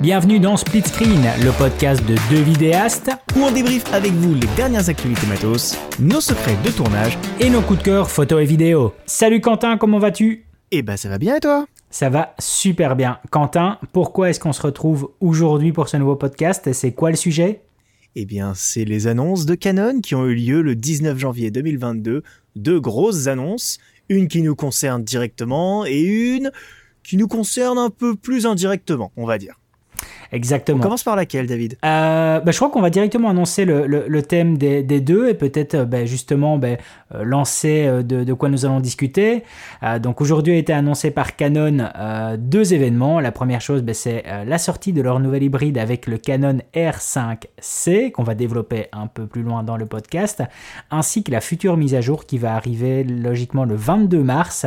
Bienvenue dans Split Screen, le podcast de deux vidéastes où on débriefe avec vous les dernières activités matos, nos secrets de tournage et nos coups de cœur photos et vidéos. Salut Quentin, comment vas-tu? Eh ben ça va bien et toi? Ça va super bien. Quentin, pourquoi est-ce qu'on se retrouve aujourd'hui pour ce nouveau podcast C'est quoi le sujet? Eh bien c'est les annonces de Canon qui ont eu lieu le 19 janvier 2022. Deux grosses annonces, une qui nous concerne directement et une qui nous concerne un peu plus indirectement, on va dire. Exactement. On commence par laquelle, David? Euh, bah, Je crois qu'on va directement annoncer le, le, thème des, des, deux et peut-être euh, bah, justement bah, euh, lancer de, de, quoi nous allons discuter. Euh, donc aujourd'hui a été annoncé par Canon euh, deux événements. La première chose, c'est la sortie de leur nouvel hybride avec le Canon R5C qu'on va développer un peu plus loin dans le podcast, ainsi que la future mise à jour qui va arriver logiquement le 22 mars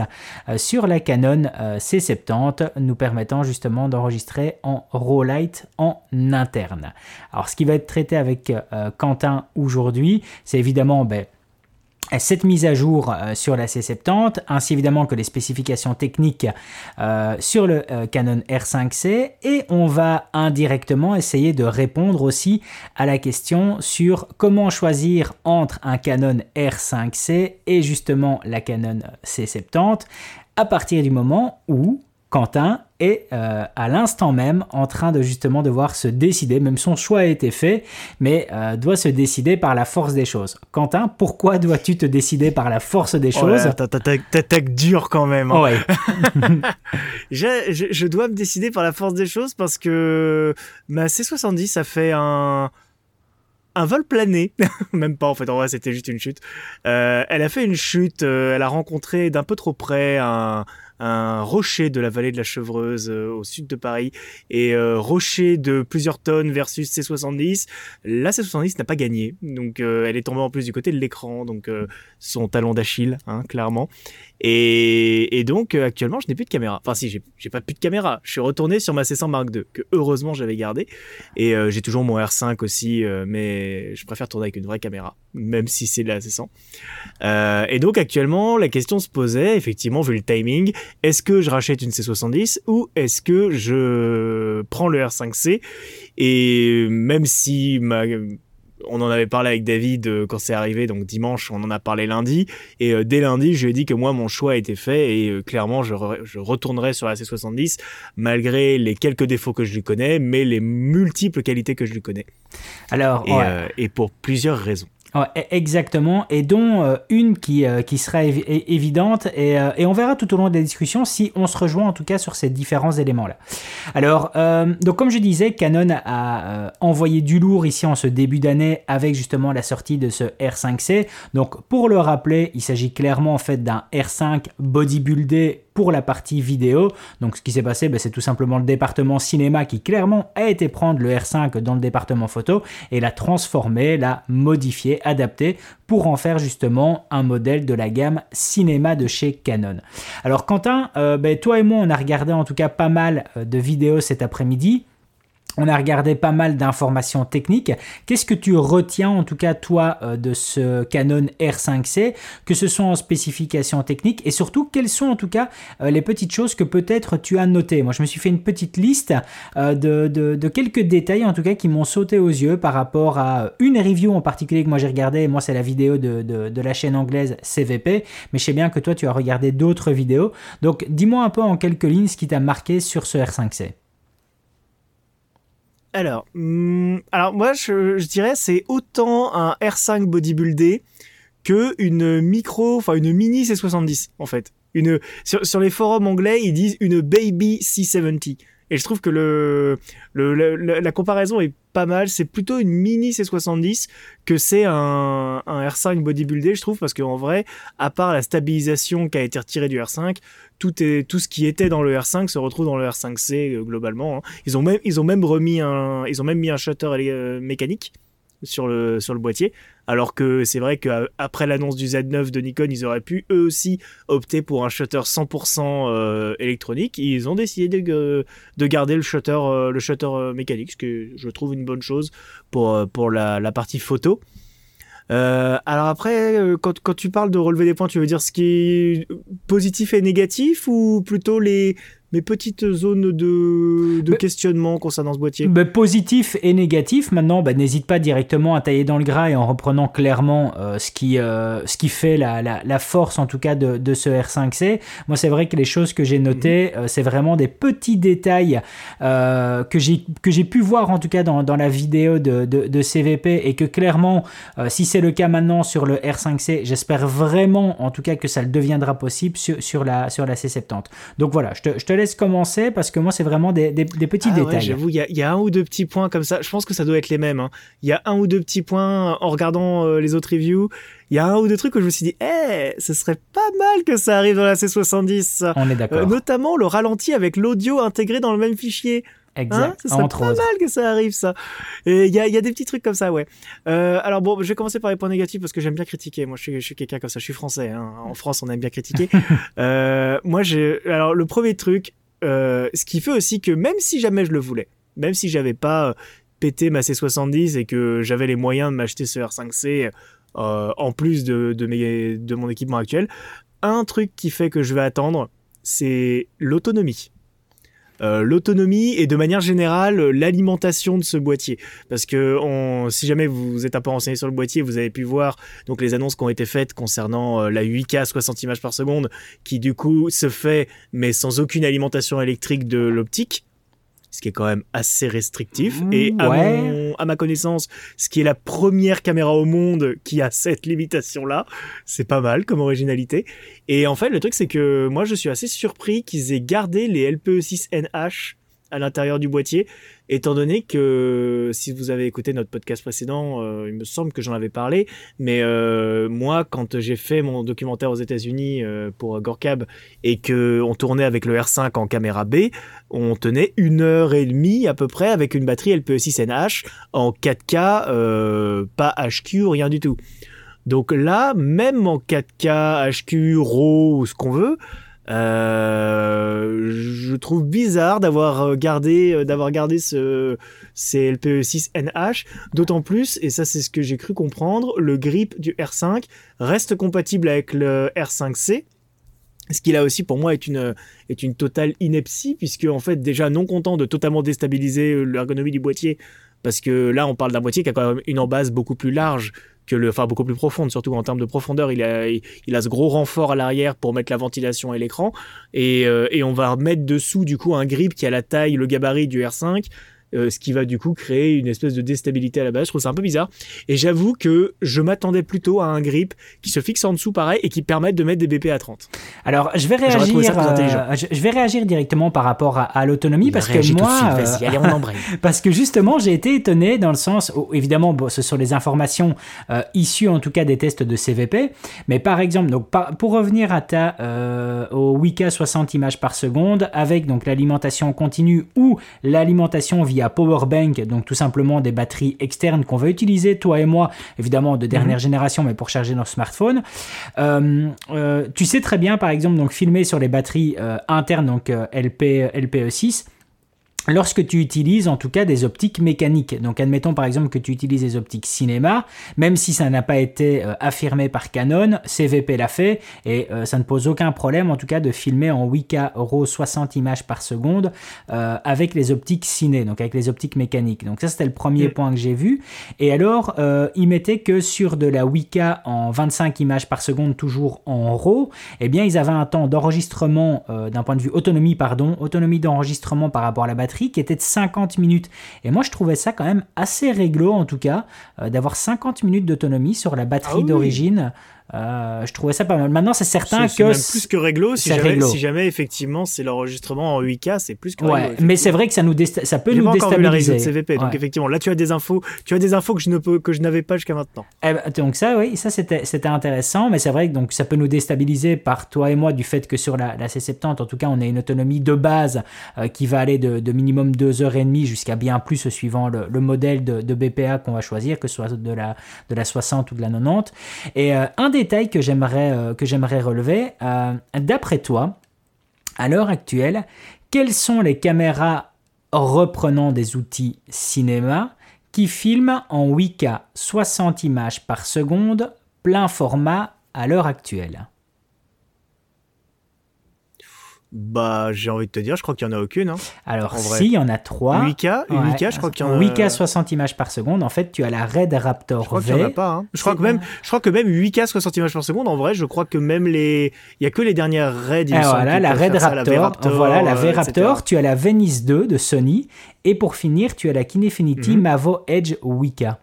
sur la Canon C70, nous permettant justement d'enregistrer en RAW light en interne. Alors ce qui va être traité avec euh, Quentin aujourd'hui, c'est évidemment ben, cette mise à jour euh, sur la C70, ainsi évidemment que les spécifications techniques euh, sur le Canon R5C, et on va indirectement essayer de répondre aussi à la question sur comment choisir entre un Canon R5C et justement la Canon C70 à partir du moment où Quentin est euh, à l'instant même en train de justement devoir se décider, même son choix a été fait, mais euh, doit se décider par la force des choses. Quentin, pourquoi dois-tu te décider par la force des oh choses? T'attaques dur quand même. Hein. je, je, je, dois me décider par la force des choses parce que ma C70 a fait un un vol plané, même pas en fait, en vrai c'était juste une chute. Euh, elle a fait une chute, elle a rencontré d'un peu trop près un, un rocher de la vallée de la Chevreuse euh, au sud de Paris et euh, rocher de plusieurs tonnes versus C70. La C70 n'a pas gagné, donc euh, elle est tombée en plus du côté de l'écran, donc son talon d'Achille, hein, clairement. Et, donc actuellement je n'ai plus de caméra. Enfin si, j'ai pas plus de caméra. Je suis retourné sur ma C100 Mark II que heureusement j'avais gardé et j'ai toujours mon R5 aussi, mais je préfère tourner avec une vraie caméra, même si c'est de la C100. et donc actuellement la question se posait effectivement vu le timing est-ce que je rachète une C70 ou est-ce que je prends le R5C et même si on en avait parlé avec David euh, quand c'est arrivé, donc dimanche, on en a parlé lundi. Et euh, dès lundi, je lui ai dit que moi, mon choix était fait et euh, clairement, je, retournerai sur la C70 malgré les quelques défauts que je lui connais, mais les multiples qualités que je lui connais. Alors, et pour plusieurs raisons. E-, exactement, et dont euh, une qui, euh, qui sera évidente, et, euh, et, on verra tout au long de la discussion si on se rejoint en tout cas sur ces différents éléments-là. Alors, donc comme je disais, Canon a envoyé du lourd ici en ce début d'année avec justement la sortie de ce R5C. Donc pour le rappeler, il s'agit clairement en fait d'un R5 bodybuildé pour la partie vidéo. Donc ce qui s'est passé, ben, c'est tout simplement le département cinéma qui clairement a été prendre le R5 dans le département photo et l'a transformé, l'a modifié, adapté pour en faire justement un modèle de la gamme cinéma de chez Canon. Alors Quentin, euh, ben, toi et moi on a regardé en tout cas pas mal euh, de vidéos cet après-midi. On a regardé pas mal d'informations techniques. Qu'est-ce que tu retiens en tout cas toi euh, de ce Canon R5C, que ce soit en spécifications techniques et surtout quelles sont en tout cas euh, les petites choses que peut-être tu as notées? Moi je me suis fait une petite liste euh, de, quelques détails en tout cas qui m'ont sauté aux yeux par rapport à une review en particulier que moi j'ai regardé. Moi c'est la vidéo de, de la chaîne anglaise CVP, mais je sais bien que toi tu as regardé d'autres vidéos. Donc dis-moi un peu en quelques lignes ce qui t'a marqué sur ce R5C. Alors, hmm, alors moi je, dirais c'est autant un R5 bodybuildé que une micro, enfin une mini C70 en fait. Sur, les forums anglais ils disent une baby C70 et je trouve que le, la comparaison est pas mal. C'est plutôt une mini C70 que c'est un, un R5 bodybuildé, je trouve, parce qu'en vrai, à part la stabilisation qui a été retirée du R5, tout, ce qui était dans le R5 se retrouve dans le R5C euh, globalement. Hein. Ils, ont même, remis un, ils ont même mis un shutter euh, mécanique sur le, boîtier. Alors que c'est vrai qu'après l'annonce du Z9 de Nikon, ils auraient pu eux aussi opter pour un shutter 100% euh, électronique. Ils ont décidé de, de garder le shutter, mécanique, ce que je trouve une bonne chose pour, la partie photo. Euh, alors après, euh, quand, quand, tu parles de relever des points, tu veux dire ce qui est positif et négatif ou plutôt les mes petites zones de, de questionnement concernant ce boîtier. Bah, positif et négatif. Maintenant, bah, n'hésite pas directement à tailler dans le gras et en reprenant clairement euh, ce, qui, euh, ce qui fait la, la, la, force, en tout cas, de, de ce R5C. Moi, c'est vrai que les choses que j'ai notées, mhm. euh, c'est vraiment des petits détails que j'ai pu voir, en tout cas, dans, dans la vidéo de, de, de, CVP et que clairement, si c'est le cas maintenant sur le R5C, j'espère vraiment, en tout cas, que ça le deviendra possible sur, sur, la, sur la C70. Donc voilà, je te, je te laisse commencer parce que moi, c'est vraiment des, des, des petits ah détails. J'avoue, il y, y a, un ou deux petits points comme ça. Je pense que ça doit être les mêmes. Hein. Il y a un ou deux petits points en regardant euh, les autres reviews. Il y a un ou deux trucs où je me suis dit, eh, ce serait pas mal que ça arrive dans la C70. On est d'accord. Euh, notamment le ralenti avec l'audio intégré dans le même fichier. Exact. Hein ce serait pas mal que ça arrive, ça. Et il y a, y a, des petits trucs comme ça, ouais. Euh, alors bon, je vais commencer par les points négatifs parce que j'aime bien critiquer. Moi, je suis, je suis quelqu'un comme ça. Je suis français. Hein. En France, on aime bien critiquer. euh, moi, j'ai. Alors, le premier truc, euh, ce qui fait aussi que même si jamais je le voulais, même si j'avais pas pété ma C70 et que j'avais les moyens de m'acheter ce R5C euh, en plus de, de, mes, de mon équipement actuel, un truc qui fait que je vais attendre, c'est l'autonomie. Euh, l'autonomie et de manière générale l'alimentation de ce boîtier. Parce que si jamais vous êtes un peu renseigné sur le boîtier, vous avez pu voir donc les annonces qui ont été faites concernant euh, la 8K 60 images par seconde, qui du coup se fait mais sans aucune alimentation électrique de l'optique ce qui est quand même assez restrictif. Mmh, et à, ouais. mon, à, ma connaissance, ce qui est la première caméra au monde qui a cette limitation-là, c'est pas mal comme originalité. Et en fait, le truc, c'est que moi, je suis assez surpris qu'ils aient gardé les LPE6NH à l'intérieur du boîtier, étant donné que si vous avez écouté notre podcast précédent, euh, il me semble que j'en avais parlé, mais euh, moi, quand j'ai fait mon documentaire aux États-Unis euh, pour Gorkab et que on tournait avec le R5 en caméra B, on tenait une heure et demie à peu près avec une batterie LPE6NH en 4K, euh, pas HQ, rien du tout. Donc là, même en 4K, HQ, RAW, ce qu'on veut, euh, je trouve bizarre d'avoir gardé, d'avoir gardé ce, ces LPE6NH, d'autant plus, et ça c'est ce que j'ai cru comprendre, le grip du R5 reste compatible avec le R5C, ce qui là aussi pour moi est une, est une totale ineptie, puisque en fait déjà non content de totalement déstabiliser l'ergonomie du boîtier, parce que là on parle d'un boîtier qui a quand même une embase beaucoup plus large que le, enfin beaucoup plus profonde, surtout en termes de profondeur, il a, il a ce gros renfort à l'arrière pour mettre la ventilation et l'écran, et, euh, et on va mettre dessous du coup un grip qui a la taille, le gabarit du R5, euh, ce qui va du coup créer une espèce de déstabilité à la base. Je trouve ça un peu bizarre. Et j'avoue que je m'attendais plutôt à un grip qui se fixe en dessous pareil et qui permette de mettre des BP à 30. Alors je vais réagir, euh, je, vais réagir directement par rapport à, à l'autonomie parce que moi, euh, allez, on parce que justement j'ai été étonné dans le sens, où, évidemment, bon, ce sont les informations euh, issues en tout cas des tests de CVP, mais par exemple, donc par, pour revenir à ta au Wika 60 images par seconde avec donc l'alimentation continue ou l'alimentation via powerbank, donc tout simplement des batteries externes qu'on va utiliser, toi et moi, évidemment de dernière mmh. génération, mais pour charger nos smartphones. Euh, euh, tu sais très bien, par exemple, donc filmer sur les batteries euh, internes, donc LP, LPE6 lorsque tu utilises en tout cas des optiques mécaniques. Donc admettons par exemple que tu utilises des optiques cinéma, même si ça n'a pas été euh, affirmé par Canon, CVP l'a fait et euh, ça ne pose aucun problème en tout cas de filmer en 8K RAW 60 images par seconde euh, avec les optiques ciné, donc avec les optiques mécaniques. Donc ça c'était le premier mmh. point que j'ai vu. Et alors il mettait que sur de la 8K en 25 images par seconde toujours en RAW, eh bien ils avaient un temps d'enregistrement d'un point de vue autonomie pardon, autonomie d'enregistrement par rapport à la batterie qui était de 50 minutes. Et moi, je trouvais ça quand même assez réglo, en tout cas, euh, d'avoir 50 minutes d'autonomie sur la batterie ah oui. d'origine. Euh, je trouvais ça pas mal. Maintenant, c'est certain que. Même plus que réglo. Si jamais, réglo. si jamais, effectivement, c'est l'enregistrement en 8K, c'est plus que ouais, mais c'est vrai que ça, nous ça peut nous déstabiliser. de CVP, donc effectivement, là, tu as des infos, tu as des infos que je ne peux, que je n'avais pas jusqu'à maintenant. Eh ben, donc ça, oui, ça c'était, c'était intéressant, mais c'est vrai que donc ça peut nous déstabiliser par toi et moi du fait que sur la, la C70, en tout cas, on a une autonomie de base euh, qui va aller de, de minimum 2h30 jusqu'à bien plus suivant le, le modèle de, de BPA qu'on va choisir, que ce soit de la, de la 60 ou de la 90. Et euh, un détail que j'aimerais euh, que j'aimerais relever. Euh, D'après toi, à l'heure actuelle, quelles sont les caméras reprenant des outils cinéma qui filment en 8K 60 images par seconde plein format à l'heure actuelle? Bah, j'ai envie de te dire, je crois qu'il y en a aucune. Hein. Alors, si, il y en a trois. 8K, 8K, je crois qu'il y en a. 8K 60 images par seconde. En fait, tu as la Red Raptor je crois. Qu'il en a pas. Hein. Je crois que même, je crois que même 8K 60 images par seconde. En vrai, je crois que même les, il y a que les dernières Red. Il voilà, la Red Raptor, voilà, la V Raptor. Tu as la Venice 2 de Sony et pour finir, tu as la Kinefinity mhm. Mavo Edge Wika.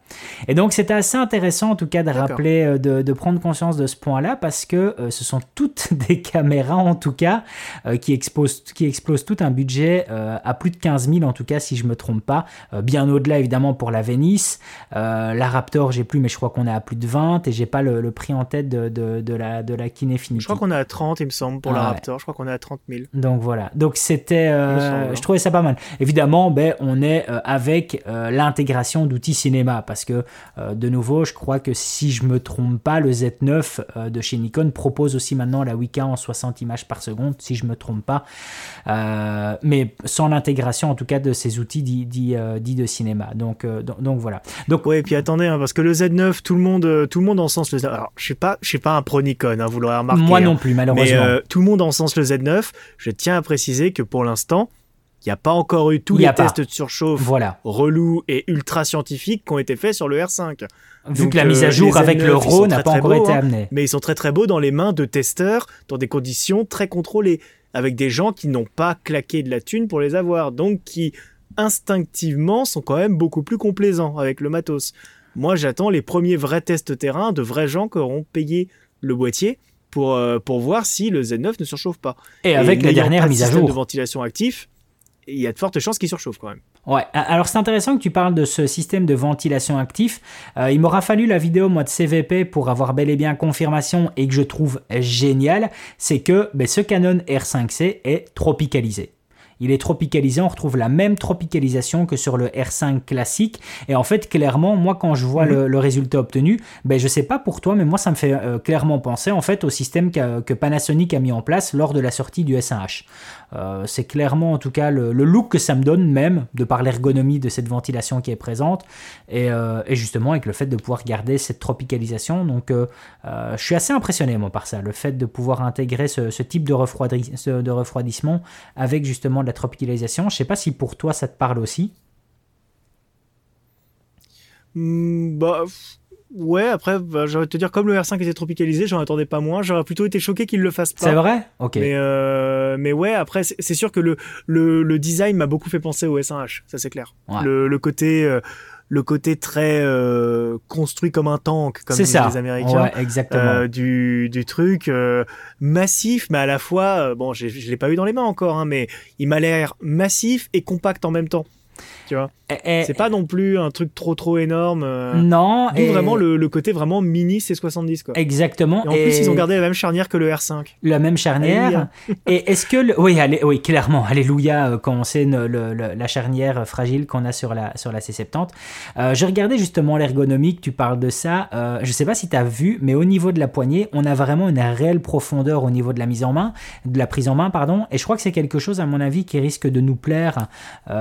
Et donc, c'était assez intéressant, en tout cas, de rappeler, euh, de, prendre conscience de ce point-là, parce que euh, ce sont toutes des caméras, en tout cas, euh, qui, explosent, qui explosent tout un budget à plus de 15 000, en tout cas, si je me trompe pas. bien au-delà, évidemment, pour la Venice. la Raptor, j'ai plus, mais je crois qu'on est à plus de 20, et j'ai pas le, prix en tête de, de, la, de la Kinefinity. Je crois qu'on est à 30, il me semble, pour la Raptor. Je crois qu'on est à 30 000. Donc voilà. Donc c'était. je trouvais ça pas mal. Évidemment, ben, on est euh, avec euh, l'intégration d'outils cinéma. Parce que, euh, de nouveau, je crois que si je me trompe pas, le Z9 de chez Nikon propose aussi maintenant la 8K en 60 images par seconde, si je me trompe pas. mais sans l'intégration, en tout cas, de ces outils dits, de cinéma. Donc, donc, voilà. Donc, ouais, et puis attendez, hein, parce que le Z9, tout le monde, tout le monde encense le Z9. Alors, je suis pas, je suis pas un pro Nikon, hein, vous l'aurez remarqué. Moi non hein. plus, malheureusement. Mais tout le monde encense le Z9. Je tiens à préciser que pour l'instant, il n'y a pas encore eu tous les tests de surchauffe voilà. relous et ultra scientifiques qui ont été faits sur le R5. Vu que la mise à euh, jour avec le RAW n'a pas encore été hein. amenée. mais ils sont très très beaux dans les mains de testeurs dans des conditions très contrôlées, avec des gens qui n'ont pas claqué de la thune pour les avoir, donc qui instinctivement sont quand même beaucoup plus complaisants avec le matos. Moi j'attends les premiers vrais tests terrain de vrais gens qui auront payé le boîtier pour, euh, pour voir si le Z9 ne surchauffe pas. Et, avec la dernière mise à jour. de ventilation actif, il y a de fortes chances qu'il surchauffe quand même. Ouais, alors c'est intéressant que tu parles de ce système de ventilation actif. Euh, il m'aura fallu la vidéo moi de CVP pour avoir bel et bien confirmation et que je trouve génial, c'est que ben, ce Canon R5C est tropicalisé. Il est tropicalisé, on retrouve la même tropicalisation que sur le R5 classique. Et en fait, clairement, moi, quand je vois le, résultat obtenu, ben, je sais pas pour toi, mais moi, ça me fait euh, clairement penser en fait au système que Panasonic a mis en place lors de la sortie du S1H. Euh, c'est clairement en tout cas le, look que ça me donne même, de par l'ergonomie de cette ventilation qui est présente, et, euh, justement avec le fait de pouvoir garder cette tropicalisation. Donc euh, je suis assez impressionné moi par ça, le fait de pouvoir intégrer ce, type de, refroidissement avec justement de la tropicalisation. Je sais pas si pour toi ça te parle aussi. Hmm, bah Ouais, après, bah, j'aurais te dire, comme le R5 était tropicalisé, j'en attendais pas moins. J'aurais plutôt été choqué qu'il le fasse pas. C'est vrai? Ok. Mais, euh, mais ouais, après, c'est sûr que le, le, le design m'a beaucoup fait penser au S1H, ça c'est clair. Le, le, côté. Euh, le côté très euh, construit comme un tank, comme disent les Américains, ouais, exactement. Du, du truc massif, mais à la fois, bon, je l'ai pas eu dans les mains encore, hein, mais il m'a l'air massif et compact en même temps. Tu vois? C'est pas non plus un truc trop trop énorme. Euh, non. et... vraiment le, côté vraiment mini C70 quoi. Exactement. Et en plus ils ont gardé la même charnière que le R5. La même charnière. et est-ce que oui, allez, oui clairement, alléluia euh, quand on sait la charnière fragile qu'on a sur la sur la C70. Euh, je regardais justement l'ergonomique, tu parles de ça. Euh, je sais pas si tu as vu, mais au niveau de la poignée, on a vraiment une réelle profondeur au niveau de la mise en main, de la prise en main pardon. Et je crois que c'est quelque chose à mon avis qui risque de nous plaire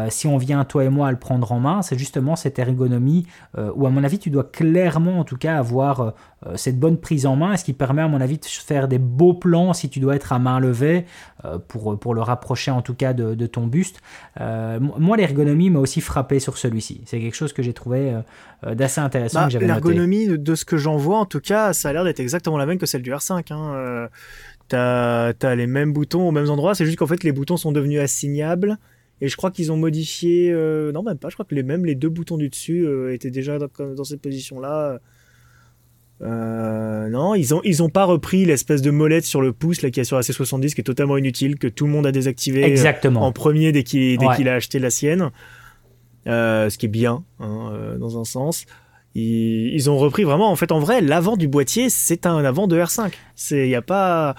si on vient toi et moi à le prendre en main, c'est justement cette ergonomie euh, où, à mon avis, tu dois clairement, en tout cas, avoir euh, cette bonne prise en main, ce qui permet, à mon avis, de faire des beaux plans si tu dois être à main levée euh, pour, pour le rapprocher, en tout cas, de, ton buste. moi, l'ergonomie m'a aussi frappé sur celui-ci. C'est quelque chose que j'ai trouvé d'assez intéressant. Bah, l'ergonomie, de ce que j'en vois, en tout cas, ça a l'air d'être exactement la même que celle du R5. Hein. T'as as les mêmes boutons aux mêmes endroits, c'est juste qu'en fait les boutons sont devenus assignables et je crois qu'ils ont modifié, euh, non même pas, je crois que les, même les deux boutons du dessus euh, étaient déjà dans, dans cette position-là. Euh, non, ils ont ils ont pas repris l'espèce de molette sur le pouce là qui est sur la C70 qui est totalement inutile que tout le monde a désactivé Exactement. en premier dès qu'il dès qu'il a acheté la sienne. ce qui est bien hein, dans un sens. Ils, ont repris vraiment en fait en vrai l'avant du boîtier c'est un avant de R5 c'est y a pas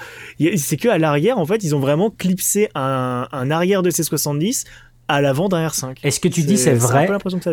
c'est que à l'arrière en fait ils ont vraiment clipsé un, un arrière de C70 à l'avant d'un R5. Et ce que tu dis, c'est vrai?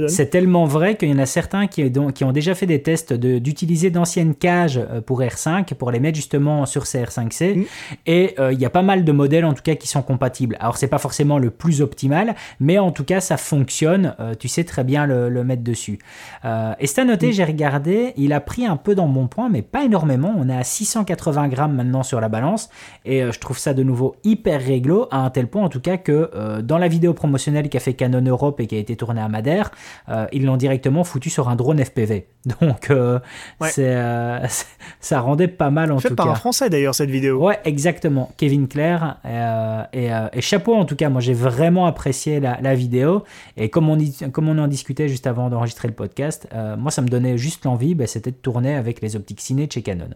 C'est tellement vrai qu'il y en a certains qui, qui, ont déjà fait des tests d'utiliser d'anciennes cages euh, pour R5 pour les mettre justement sur ces R5C. Mm. Et euh, il y a pas mal de modèles en tout cas qui sont compatibles. Alors c'est pas forcément le plus optimal, mais en tout cas ça fonctionne. Euh, tu sais très bien le, mettre dessus. et c'est à noter, mm. j'ai regardé, il a pris un peu dans mon point, mais pas énormément. On est à 680 grammes maintenant sur la balance. Et je trouve ça de nouveau hyper réglo, à un tel point en tout cas que dans la vidéo promotionnelle qu'a fait Canon Europe et qui a été tourné à Madère, euh, ils l'ont directement foutu sur un drone FPV. Donc euh, euh, ça rendait pas mal en fait tout par un français d'ailleurs cette vidéo. Ouais, exactement. Kevin Claire. Et, et, chapeau en tout cas, moi j'ai vraiment apprécié la, vidéo. Et comme on, comme on en discutait juste avant d'enregistrer le podcast, moi ça me donnait juste l'envie, ben, c'était de tourner avec les optiques ciné de chez Canon.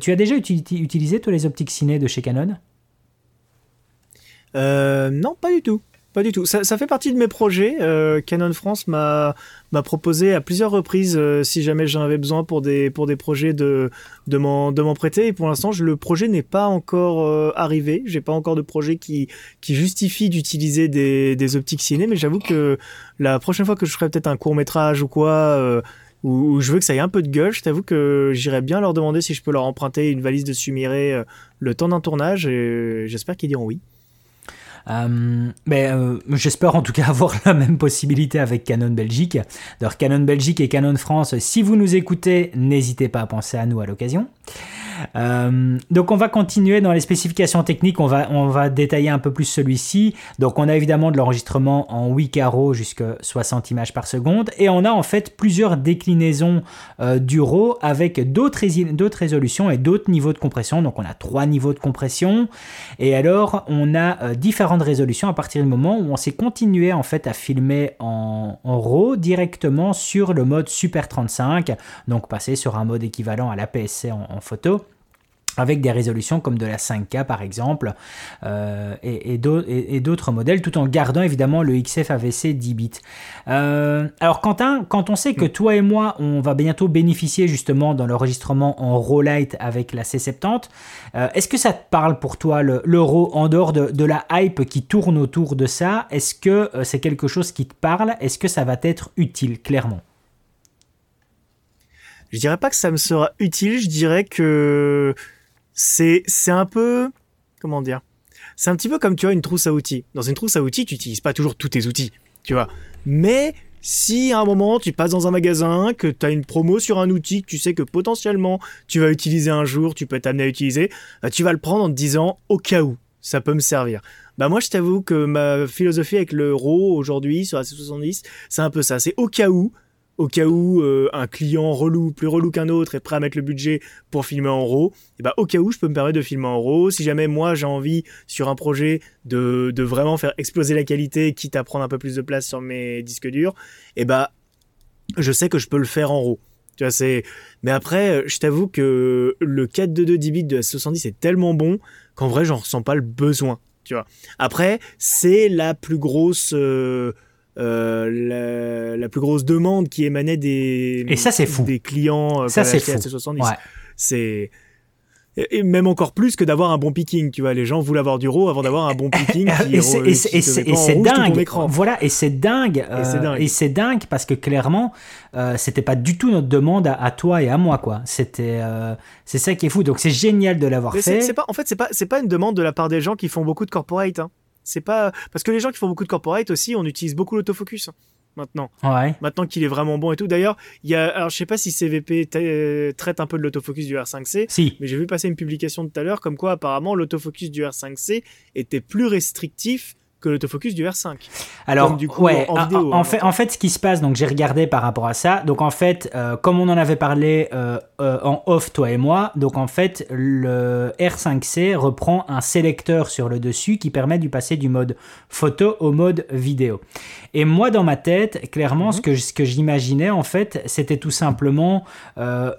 tu as déjà utilisé tous les optiques ciné de chez Canon? Non, pas du tout. Pas du tout. Ça, fait partie de mes projets. Euh, Canon France m'a proposé à plusieurs reprises euh, si jamais j'en avais besoin pour des pour des projets de de m'en prêter. Et pour l'instant, le projet n'est pas encore euh, arrivé. J'ai pas encore de projet qui qui justifie d'utiliser des des optiques ciné. Mais j'avoue que la prochaine fois que je ferai peut-être un court métrage ou quoi. Où, je veux que ça ait un peu de gueule, je t'avoue que j'irais bien leur demander si je peux leur emprunter une valise de Sumiré le temps d'un tournage et j'espère qu'ils diront oui. Euh, mais euh, j'espère en tout cas avoir la même possibilité avec Canon Belgique. D'ailleurs, Canon Belgique et Canon France, si vous nous écoutez, n'hésitez pas à penser à nous à l'occasion. Euh, donc on va continuer dans les spécifications techniques, on va, on va détailler un peu plus celui-ci. Donc on a évidemment de l'enregistrement en 8 carreaux jusqu'à 60 images par seconde. Et on a en fait plusieurs déclinaisons euh, du RAW avec d'autres résolutions et d'autres niveaux de compression. Donc on a trois niveaux de compression. Et alors on a euh, différentes résolutions à partir du moment où on s'est continué en fait à filmer en, RAW directement sur le mode Super 35, donc passer sur un mode équivalent à l'APS-C en photo avec des résolutions comme de la 5K par exemple euh, et, et d'autres modèles tout en gardant évidemment le XF AVC 10 bits. Euh, alors Quentin, quand on sait que mm. toi et moi on va bientôt bénéficier justement dans l'enregistrement en RAW Light avec la C70, euh, est-ce que ça te parle pour toi le, RAW en dehors de, de, la hype qui tourne autour de ça? Est-ce que c'est quelque chose qui te parle? Est-ce que ça va t'être utile clairement? Je dirais pas que ça me sera utile, je dirais que c'est c'est un peu comment dire c'est un petit peu comme tu as une trousse à outils. Dans une trousse à outils tu n'utilises pas toujours tous tes outils tu vois. Mais si à un moment tu passes dans un magasin, que tu as une promo sur un outil que tu sais que potentiellement tu vas utiliser un jour, tu peux t'amener à utiliser, bah, tu vas le prendre en te disant au cas où, ça peut me servir. Bah moi je t'avoue que ma philosophie avec le RAW aujourd'hui sur la C70, c'est un peu ça, c'est au cas où, au cas où euh, un client relou, plus relou qu'un autre, est prêt à mettre le budget pour filmer en RAW, bah, au cas où je peux me permettre de filmer en RAW. Si jamais moi j'ai envie sur un projet de, vraiment faire exploser la qualité, quitte à prendre un peu plus de place sur mes disques durs, et bah je sais que je peux le faire en RAW. Tu vois, c'est. Mais après, je t'avoue que le 422 10 bits de la 70 est tellement bon qu'en vrai, j'en ressens pas le besoin. Tu vois. Après, c'est la plus grosse. Euh, euh, la, plus grosse demande qui émanait des et ça c'est fou des clients euh, ça c'est fou 70 c'est et même encore plus que d'avoir un bon picking, tu vois. Les gens voulaient avoir du RAW avant d'avoir un bon picking. et c'est dingue. Voilà, et c'est dingue. et c'est dingue. parce que clairement, euh, c'était pas du tout notre demande à, toi et à moi, quoi. C'était, c'est ça qui est fou. Donc c'est génial de l'avoir fait. C'est pas, en fait, c'est pas, c'est pas une demande de la part des gens qui font beaucoup de corporate. Hein. C'est pas parce que les gens qui font beaucoup de corporate aussi, on utilise beaucoup l'autofocus hein, maintenant. Ouais. Maintenant qu'il est vraiment bon et tout. D'ailleurs, il y a alors je sais pas si CVP euh, traite un peu de l'autofocus du R5C. Si. Mais j'ai vu passer une publication tout à l'heure comme quoi apparemment l'autofocus du R5C était plus restrictif que l'autofocus du R5. Alors, du coup, ouais, en, vidéo, en, fait, en fait, ce qui se passe, donc j'ai regardé par rapport à ça. Donc en fait, euh, comme on en avait parlé euh, euh, en off, toi et moi, donc en fait, le R5C reprend un sélecteur sur le dessus qui permet de passer du mode photo au mode vidéo. Et moi, dans ma tête, clairement, ce mhm. que, ce que j'imaginais, en fait, c'était tout simplement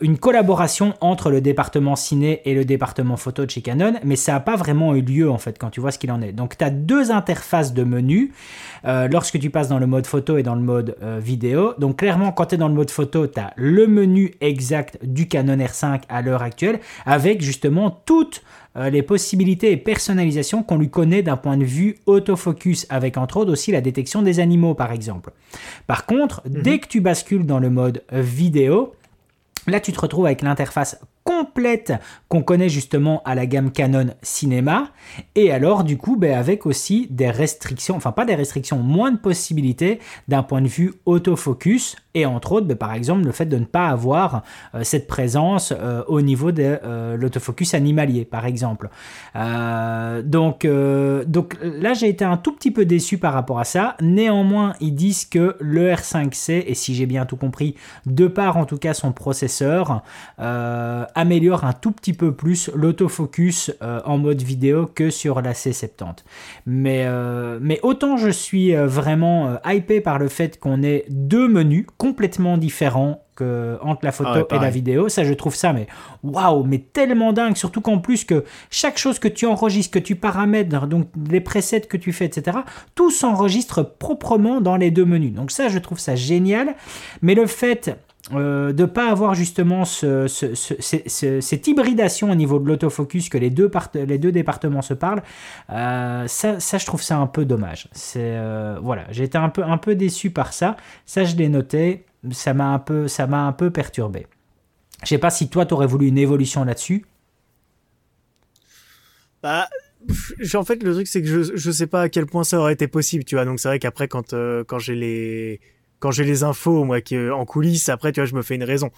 une collaboration entre le département ciné et le département photo de chez Canon, mais ça n'a pas vraiment eu lieu, en fait, quand tu vois ce qu'il en est. Donc tu as deux interfaces interface de menu euh, lorsque tu passes dans le mode photo et dans le mode euh, vidéo. Donc clairement, quand tu es dans le mode photo, tu as le menu exact du Canon R5 à l'heure actuelle, avec justement toutes euh, les possibilités et personnalisations qu'on lui connaît d'un point de vue autofocus, avec entre autres aussi la détection des animaux par exemple. Par contre, Mhm. dès que tu bascules dans le mode vidéo, Là, tu te retrouves avec l'interface complète qu'on connaît justement à la gamme Canon Cinéma. Et alors, du coup, ben, avec aussi des restrictions, enfin pas des restrictions, moins de possibilités d'un point de vue autofocus. Et entre autres, ben, par exemple, le fait de ne pas avoir euh, cette présence euh, au niveau de euh, l'autofocus animalier, par exemple. Donc, donc là, j'ai été un tout petit peu déçu par rapport à ça. Néanmoins, ils disent que le R5C, et si j'ai bien tout compris, de par en tout cas son processeur, améliore un tout petit peu plus l'autofocus euh, en mode vidéo que sur la C70. Mais, euh, mais autant je suis euh, vraiment hypé par le fait qu'on ait deux menus complètement différents que entre la photo Ah ouais, et la vidéo, ça je trouve ça mais waouh, mais tellement dingue, surtout qu'en plus que chaque chose que tu enregistres, que tu paramètres, donc les presets que tu fais, etc., tout s'enregistre proprement dans les deux menus. Donc ça, je trouve ça génial. Mais le fait euh, de pas avoir justement ce- ce- ce- ce- ce- cette hybridation au niveau de l'autofocus que les deux, départements se parlent, euh, ça, je trouve ça un peu dommage. Euh, voilà, été un peu, un peu déçu par ça. Ça, je l'ai noté. Ça m'a un peu, un peu perturbé. Je sais pas si toi, tu aurais voulu une évolution là-dessus. Bah, en fait, le truc, c'est que je, je sais pas à quel point ça aurait été possible, tu vois. Donc, c'est vrai qu'après, quand, quand j'ai les, quand j'ai les infos, moi, qui, en coulisses, après, tu vois, je me fais une raison.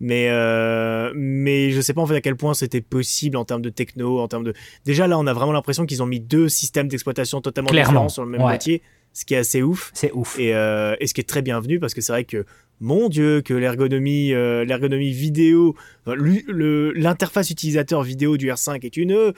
Mais, euh, mais je sais pas, en fait, à quel point c'était possible en termes de techno, en termes de. Déjà, là, on a vraiment l'impression qu'ils ont mis deux systèmes d'exploitation totalement Clairement, différents sur le même ouais. boîtier, ce qui est assez ouf. C'est ouf. Et, euh, et ce qui est très bienvenu parce que c'est vrai que mon dieu que l'ergonomie euh, l'ergonomie vidéo l'interface utilisateur vidéo du R5 est une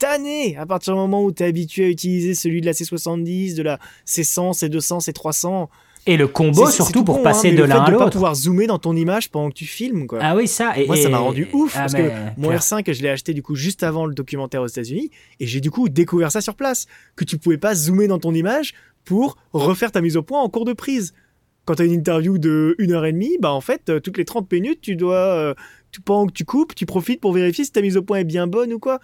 tannée à partir du moment où tu es habitué à utiliser celui de la C70 de la C100 C200 C300 Et le combo, surtout tout pour con, passer hein, de le l'un fait à de pas l'autre. pouvoir zoomer dans ton image pendant que tu filmes quoi Ah oui, ça. Et, moi, ça m'a et- rendu ouf ah, parce mais, que mon clair. R5, je l'ai acheté du coup juste avant le documentaire aux États-Unis et j'ai du coup découvert ça sur place que tu pouvais pas zoomer dans ton image pour refaire ta mise au point en cours de prise. Quand tu as une interview de 1 heure et demie, bah en fait, euh, toutes les 30 minutes, tu dois euh, tu pendant que tu coupes, tu profites pour vérifier si ta mise au point est bien bonne ou quoi.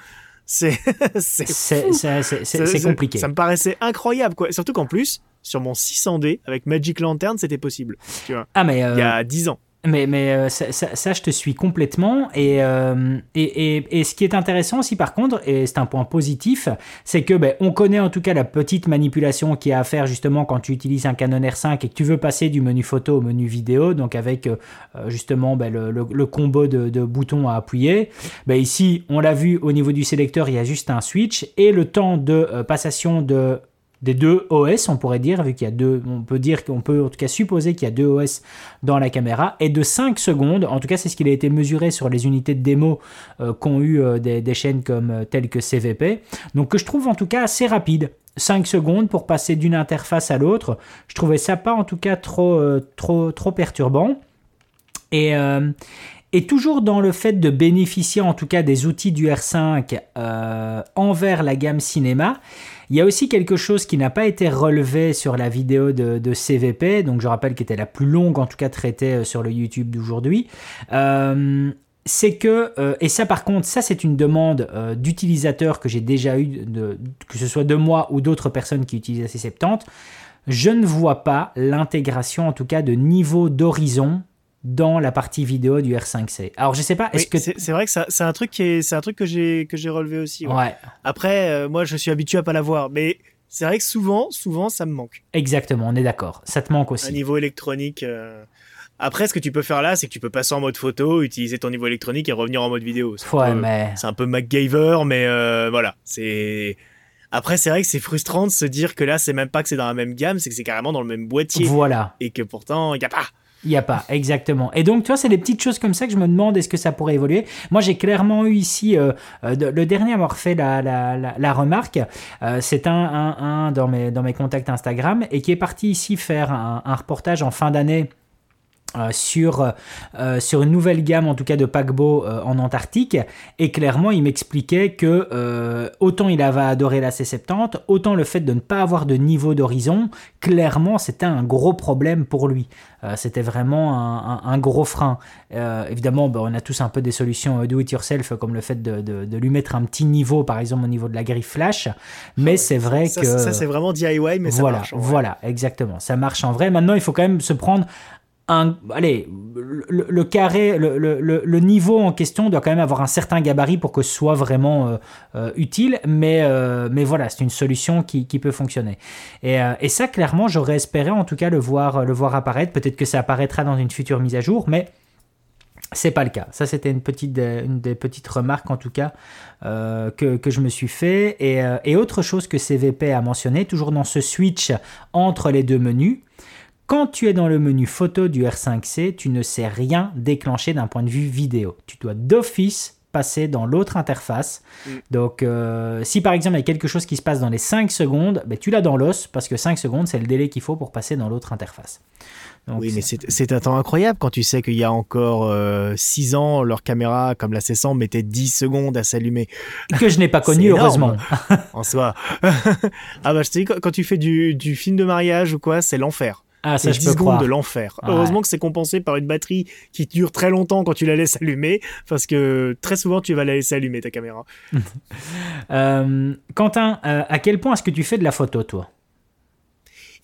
C'est c'est- Ça- compliqué. Ça me paraissait incroyable quoi. Surtout qu'en plus, sur mon 600D avec Magic Lantern, c'était possible, tu vois. Ah, mais. euh, Il y a 10 ans. Mais, mais euh, ça, ça- ça, je te suis complètement. Et, euh, et, et, et ce qui est intéressant aussi, par contre, et c'est un point positif, c'est que ben, on connaît en tout cas la petite manipulation qu'il y a à faire justement quand tu utilises un Canon R5 et que tu veux passer du menu photo au menu vidéo, donc avec euh, justement ben, le, le- le combo de, de boutons à appuyer. Ben, ici, on l'a vu au niveau du sélecteur, il y a juste un switch et le temps de passation de des deux OS, on pourrait dire, vu qu'il y a deux, on peut dire qu'on peut en tout cas supposer qu'il y a deux OS dans la caméra, est de 5 secondes. En tout cas, c'est ce qu'il a été mesuré sur les unités de démo euh, qu'ont eu euh, des, chaînes comme euh, telles que CVP. Donc, que je trouve en tout cas assez rapide. 5 secondes pour passer d'une interface à l'autre. Je trouvais ça pas en tout cas trop, trop, trop perturbant. Et, et toujours dans le fait de bénéficier en tout cas des outils du R5 euh, envers la gamme cinéma, il y a aussi quelque chose qui n'a pas été relevé sur la vidéo de, CVP, donc je rappelle qu'elle était la plus longue en tout cas traitée euh, sur le YouTube d'aujourd'hui. Euh, c'est que, euh, et ça par contre, ça c'est une demande euh, d'utilisateurs que j'ai déjà eu, de, que ce soit de moi ou d'autres personnes qui utilisent la C70, je ne vois pas l'intégration en tout cas de niveau d'horizon dans la partie vidéo du R5C. Alors je sais pas, est-ce Oui, que... c'est vrai que c'est un truc qui est c'est un truc que j'ai que j'ai relevé aussi. ouais. Ouais, Après, euh, moi, je suis habitué à pas l'avoir, mais c'est vrai que souvent, souvent, ça me manque. exactement, on est d'accord. Ça te manque Un aussi. niveau électronique. euh. Après, ce que tu peux faire là, c'est que tu peux passer en mode photo, utiliser ton niveau électronique et revenir en mode vidéo. C'est un Ouais, peu- mais... c'est un peu MacGyver, mais euh, voilà. C'est après, c'est vrai que c'est frustrant de se dire que là, c'est même pas que c'est dans la même gamme, c'est que c'est carrément dans le même boîtier Voilà. et que pourtant, il y a pas. Il n'y a pas, exactement. Et donc, tu vois, c'est des petites choses comme ça que je me demande est-ce que ça pourrait évoluer? Moi, j'ai clairement eu ici, euh, euh, le dernier à avoir fait la, la, la, remarque, euh, c'est un, un, dans, mes, dans mes contacts Instagram et qui est parti ici faire un reportage en fin d'année euh, sur, euh, sur une nouvelle gamme en tout cas de paquebots euh, en Antarctique. Et clairement il m'expliquait que autant il avait adoré la C70 autant le fait de ne pas avoir de niveau d'horizon clairement c'était un gros problème pour lui. C'était vraiment un, gros frein. Évidemment bah, on a tous un peu des solutions do it yourself comme le fait de, de, lui mettre un petit niveau par exemple au niveau de la grille flash. Mais c'est vrai que ça c'est vraiment DIY mais ça voilà, marche voilà exactement. Ça marche en vrai. Maintenant il faut quand même se prendre allez, le, carré, le, niveau en question doit quand même avoir un certain gabarit pour que ce soit vraiment euh, euh, utile, mais, euh, mais voilà, c'est une solution qui, peut fonctionner. Et, et, ça, clairement, j'aurais espéré en tout cas le voir, le voir apparaître. Peut-être que ça apparaîtra dans une future mise à jour, mais c'est pas le cas. Ça, c'était une, petite, une des petites remarques, en tout cas, que, que, je me suis fait. Et, et, autre chose que CVP a mentionné, toujours dans ce switch entre les deux menus, quand tu es dans le menu photo du R5C, tu ne sais rien déclencher d'un point de vue vidéo. Tu dois d'office passer dans l'autre interface. Mm. Donc, euh, si par exemple il y a quelque chose qui se passe dans les 5 secondes, ben, tu l'as dans l'os parce que 5 secondes, c'est le délai qu'il faut pour passer dans l'autre interface. oui, mais c'est un temps incroyable quand tu sais qu'il y a encore 6 euh, ans, leur caméra, comme la C100, mettait 10 secondes à s'allumer. Que je n'ai pas connu, heureusement. en soi. ah bah je te dis, quand tu fais du, du film de mariage ou quoi, c'est l'enfer. Ah, ça, je 10 secondes de l'enfer. Heureusement que c'est compensé par une batterie qui dure très longtemps quand tu la laisses allumer, parce que très souvent tu vas la laisser allumer ta caméra. Euh, Quentin, euh, à quel point est-ce que tu fais de la photo, toi?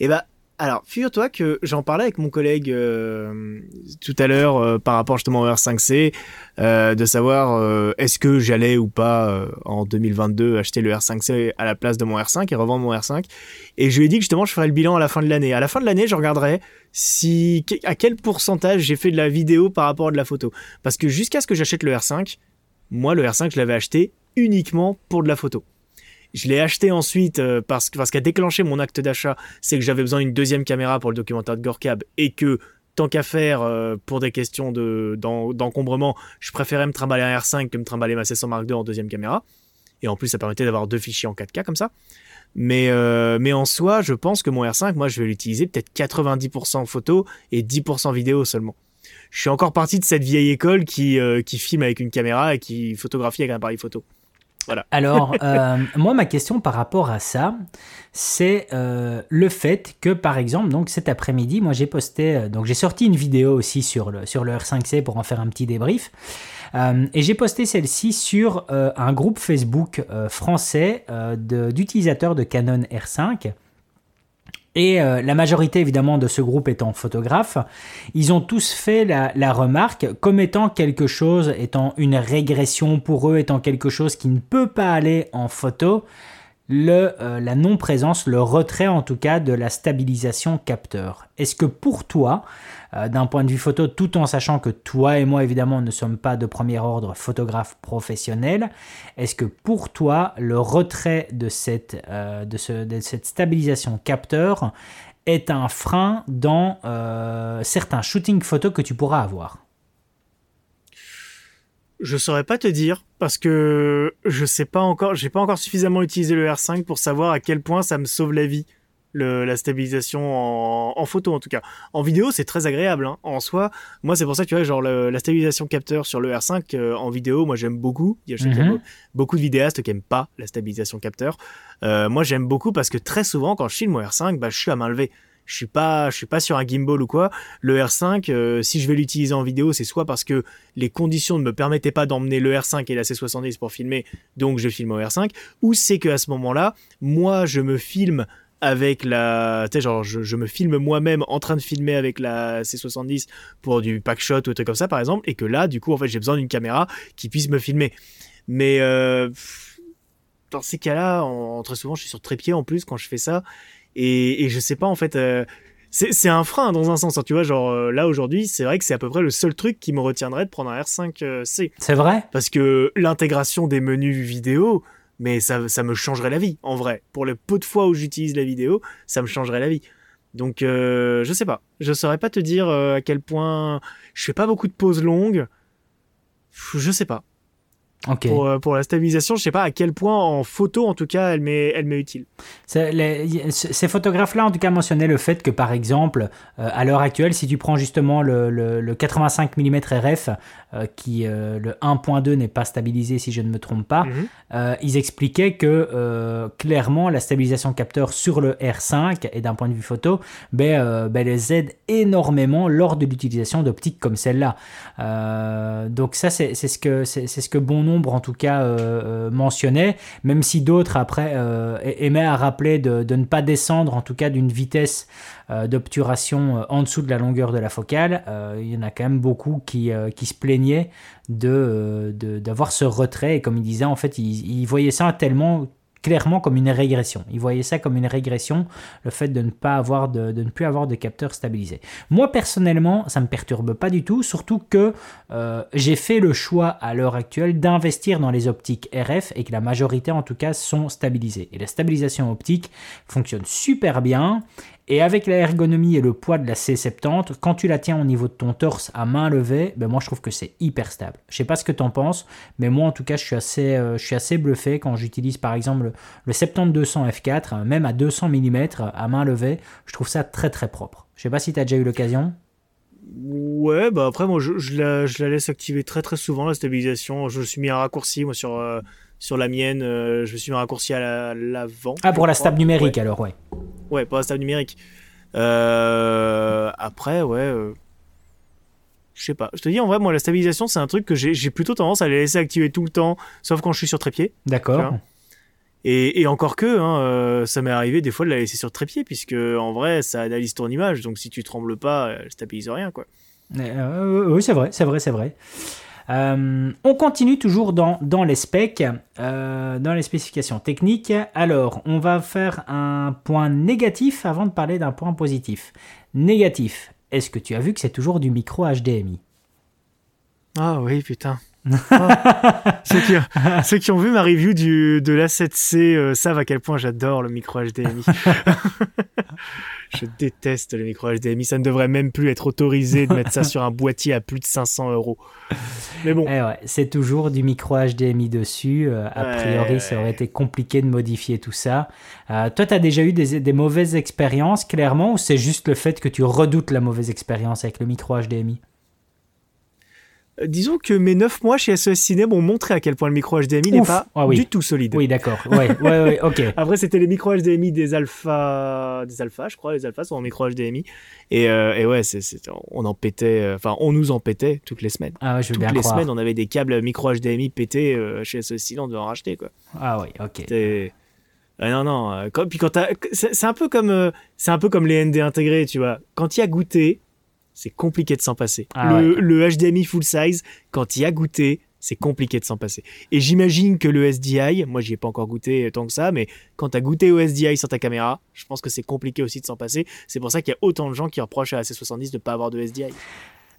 Eh bah, alors, figure-toi que j'en parlais avec mon collègue euh, tout à l'heure euh, par rapport justement au R5C, euh, de savoir est-ce que j'allais ou pas en 2022 acheter le R5C à la place de mon R5 et revendre mon R5. Et je lui ai dit que justement je ferais le bilan à la fin de l'année. À la fin de l'année, je regarderai si à quel pourcentage j'ai fait de la vidéo par rapport de la photo. Parce que jusqu'à ce que j'achète le R5, moi le R5 je l'avais acheté uniquement pour de la photo. Je l'ai acheté ensuite euh, parce, parce qu'a déclenché mon acte d'achat, c'est que j'avais besoin d'une deuxième caméra pour le documentaire de Gorkab et que tant qu'à faire euh, pour des questions de, d'encombrement, je préférais me trimballer un R5 que me trimballer ma C100 Mark II en deuxième caméra. Et en plus, ça permettait d'avoir deux fichiers en 4K comme ça. Mais, euh, mais en soi, je pense que mon R5, moi, je vais l'utiliser peut-être 90% photo et 10% vidéo seulement. Je suis encore parti de cette vieille école qui filme avec une caméra et qui photographie avec un appareil photo. Alors, euh, moi, ma question par rapport à ça, c'est euh, le fait que, par exemple, donc cet après-midi, moi, j'ai posté, euh, donc j'ai sorti une vidéo aussi sur le, sur le R5C pour en faire un petit débrief. et j'ai posté celle-ci sur un groupe Facebook français d'utilisateurs de, Canon R5 et euh, la majorité évidemment de ce groupe étant photographe, ils ont tous fait la, remarque comme étant quelque chose, étant une régression pour eux, étant quelque chose qui ne peut pas aller en photo, le, euh, la non-présence, le retrait en tout cas de la stabilisation capteur. Est-ce que pour toi, euh, d'un point de vue photo, tout en sachant que toi et moi, évidemment, ne sommes pas de premier ordre photographes professionnels. Est-ce que pour toi, le retrait de cette, euh, stabilisation capteur est un frein dans euh, certains shootings photos que tu pourras avoir? Je saurais pas te dire parce que je sais pas encore, j'ai pas encore suffisamment utilisé le R5 pour savoir à quel point ça me sauve la vie la stabilisation en, photo en tout cas. En vidéo, c'est très agréable hein. en soi. Moi, c'est pour ça que tu vois, genre la stabilisation capteur sur le R5 euh, en vidéo, moi j'aime beaucoup. Il y a, mhm. beaucoup de vidéastes qui aiment pas la stabilisation capteur. Euh, moi, j'aime beaucoup parce que très souvent, quand je filme mon R5, bah, je suis à main levée. Je suis pas, je suis pas sur un gimbal ou quoi. Le R5, euh, si je vais l'utiliser en vidéo, c'est soit parce que les conditions ne me permettaient pas d'emmener le R5 et la C70 pour filmer, donc je filme au R5, ou c'est que à ce moment-là, moi, je me filme avec la. Tu sais, genre, je, me filme moi-même en train de filmer avec la C70 pour du pack shot ou un truc comme ça, par exemple, et que là, du coup, en fait, j'ai besoin d'une caméra qui puisse me filmer. Mais euh, dans ces cas-là, très souvent, je suis sur trépied en plus quand je fais ça, et, et je sais pas, en fait. Euh, c'est un frein dans un sens, hein, tu vois, genre euh, là aujourd'hui, c'est vrai que c'est à peu près le seul truc qui me retiendrait de prendre un R5C. C'est vrai? Parce que l'intégration des menus vidéo, mais ça, ça me changerait la vie, en vrai. Pour le peu de fois où j'utilise la vidéo, ça me changerait la vie. Donc, euh, je sais pas. Je saurais pas te dire euh, à quel point. Je fais pas beaucoup de pauses longues. Je sais pas. Pour, euh, pour, la stabilisation. Je sais pas à quel point en photo, en tout cas, elle m'est, elle m'est utile. ces photographes-là, en tout cas, mentionnaient le fait que, par exemple, euh, à l'heure actuelle, si tu prends justement le, le, 85 mm RF, qui le 1.2 n'est pas stabilisé, si je ne me trompe pas, mhm. ils expliquaient que clairement, la stabilisation capteur sur le R5 et d'un point de vue photo, ben, ben, les aide énormément lors de l'utilisation d'optiques comme celle-là. donc ça, c'est, c'est ce que c'est, c'est ce que bon en tout cas euh, euh, mentionnait, même si d'autres après euh, aimaient à rappeler de, ne pas descendre en tout cas d'une vitesse d'obturation en dessous de la longueur de la focale. il y en a quand même beaucoup qui, se plaignaient de, d'avoir ce retrait et comme il disait en fait il, il voyait ça tellement clairement comme une régression. Ils voyaient ça comme une régression, le fait de ne pas avoir de, ne plus avoir de capteur stabilisé. Moi personnellement, ça me perturbe pas du tout, surtout que euh, j'ai fait le choix à l'heure actuelle d'investir dans les optiques RF et que la majorité en tout cas sont stabilisées. Et la stabilisation optique fonctionne super bien et avec la ergonomie et le poids de la C70, quand tu la tiens au niveau de ton torse à main levée, ben moi je trouve que c'est hyper stable. Je sais pas ce que tu en penses, mais moi en tout cas je suis assez, euh, je suis assez bluffé quand j'utilise par exemple le, 70-200 f4, même à 200 mm à main levée, je trouve ça très très propre. Je sais pas si tu as déjà eu l'occasion. Ouais, bah après moi je, je, la, je, la, laisse activer très très souvent la stabilisation. Je me suis mis un raccourci moi sur, euh, sur la mienne, euh, je me suis mis un raccourci à l'avant. ah pour la stab numérique alors ouais. Ouais, pour la stab numérique. Euh, après, ouais. Euh, je sais pas. Je te dis, en vrai, moi, la stabilisation, c'est un truc que j'ai plutôt tendance à les laisser activer tout le temps, sauf quand je suis sur trépied. D'accord. Et, encore que, hein, euh, ça m'est arrivé des fois de la laisser sur trépied, puisque en vrai, ça analyse ton image, donc si tu trembles pas, elle stabilise rien, quoi. oui, c'est vrai, c'est vrai, c'est vrai. Euh, on continue toujours dans, les specs, euh, dans les spécifications techniques. Alors, on va faire un point négatif avant de parler d'un point positif. Négatif, est-ce que tu as vu que c'est toujours du micro HDMI Ah oui, putain. Ah. ceux, qui, ont vu ma review du, de l'A7C euh, savent à quel point j'adore le micro HDMI. Je déteste le micro HDMI. Ça ne devrait même plus être autorisé de mettre ça sur un boîtier à plus de 500 euros. Mais bon. Eh c'est toujours du micro HDMI dessus. Euh, a priori, ça aurait été compliqué de modifier tout ça. Euh, toi, tu as déjà eu des, des mauvaises expériences, clairement, ou c'est juste le fait que tu redoutes la mauvaise expérience avec le micro HDMI disons que mes 9 mois chez SOS Ciné m'ont montré à quel point le micro HDMI n'est pas ah du tout solide. Oui, d'accord. Ouais, ouais, ouais, ok. Après, c'était les micro HDMI des alpha, des alpha, je crois. Les alphas sont en micro HDMI. Et, euh, et ouais, on en pétait, euh, enfin, on nous en pétait toutes les semaines. Ah ouais, je veux toutes les semaines, on avait des câbles micro HDMI pétés chez SOS Ciné, on devait en racheter, quoi. Ah oui, ok. non, non. puis quand c'est, un peu comme, c'est un peu comme les ND intégrés, tu vois. Quand il y a goûté, c'est compliqué de s'en passer. Ah le, HDMI full size, quand il a goûté, c'est compliqué de s'en passer. Et j'imagine que le SDI, moi j'y ai pas encore goûté tant que ça, mais quand tu as goûté au SDI sur ta caméra, je pense que c'est compliqué aussi de s'en passer. C'est pour ça qu'il y a autant de gens qui reprochent à la C70 de ne pas avoir de SDI.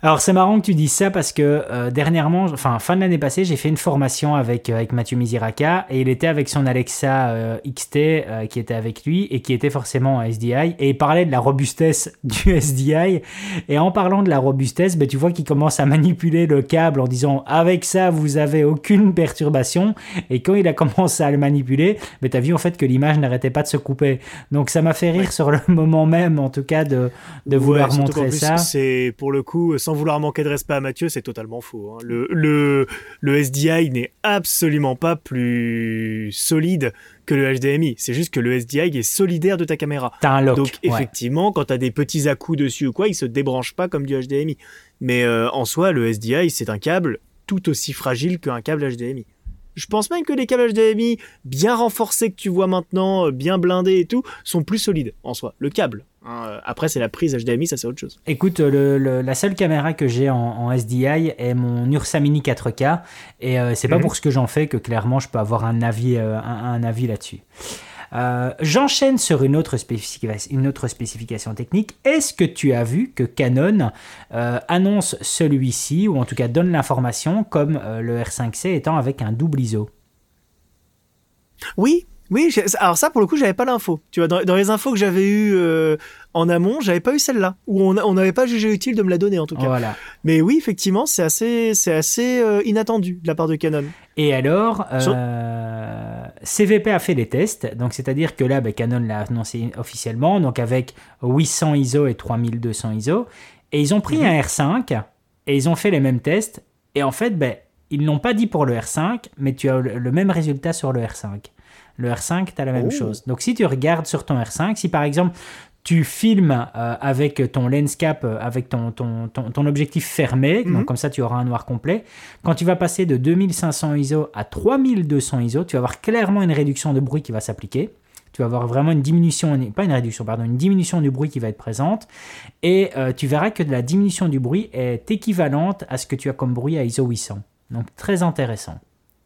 Alors c'est marrant que tu dises ça parce que euh, dernièrement, enfin fin de l'année passée, j'ai fait une formation avec, euh, avec Mathieu Miziraka et il était avec son Alexa euh, XT qui était avec lui et qui était forcément un SDI et il parlait de la robustesse du SDI et en parlant de la robustesse, ben, tu vois qu'il commence à manipuler le câble en disant avec ça vous avez aucune perturbation et quand il a commencé à le manipuler, ben, tu as vu en fait que l'image n'arrêtait pas de se couper. Donc ça m'a fait rire sur le moment même en tout cas de, de vouloir montrer ça. C'est pour le coup sans vouloir manquer de respect à Mathieu, c'est totalement faux. Hein. Le, le, le SDI n'est absolument pas plus solide que le HDMI. C'est juste que le SDI est solidaire de ta caméra. T'as un lock. Donc effectivement, quand t'as des petits à-coups dessus ou quoi, il se débranche pas comme du HDMI. Mais euh, en soi, le SDI, c'est un câble tout aussi fragile qu'un câble HDMI. Je pense même que les câbles HDMI bien renforcés que tu vois maintenant, euh, bien blindés et tout, sont plus solides en soi. Le câble. Hein, euh, après, c'est la prise HDMI, ça c'est autre chose. Écoute, la seule caméra que j'ai en, SDI est mon Ursa Mini 4K et euh, c'est pas mhm. pour ce que j'en fais que clairement je peux avoir un avis, un avis là-dessus. Euh, j'enchaîne sur une autre, une autre, spécification technique. Est-ce que tu as vu que Canon euh, annonce celui-ci, ou en tout cas donne l'information comme euh, le R5C étant avec un double ISO Oui, Oui, alors ça pour le coup j'avais pas l'info. Tu vois, dans, les infos que j'avais eues euh, en amont, j'avais pas eu celle-là, ou on n'avait pas jugé utile de me la donner en tout cas. Voilà. Mais oui, effectivement, c'est assez, c'est assez euh, inattendu de la part de Canon. Et alors, euh, CVP a fait des tests, donc c'est-à-dire que là, ben, Canon l'a annoncé officiellement, donc avec 800 ISO et 3200 ISO, et ils ont pris mhm. un R5 et ils ont fait les mêmes tests, et en fait, ben, ils n'ont pas dit pour le R5, mais tu as le même résultat sur le R5. Le R5, tu as la même oh. chose. Donc si tu regardes sur ton R5, si par exemple tu filmes euh, avec ton lens cap, euh, avec ton, ton, ton, objectif fermé, donc mhm. comme ça tu auras un noir complet. Quand tu vas passer de 2500 ISO à 3200 ISO, tu vas avoir clairement une réduction de bruit qui va s'appliquer. Tu vas avoir vraiment une diminution, pas une réduction, pardon, une diminution du bruit qui va être présente. Et euh, tu verras que la diminution du bruit est équivalente à ce que tu as comme bruit à ISO 800. Donc très intéressant.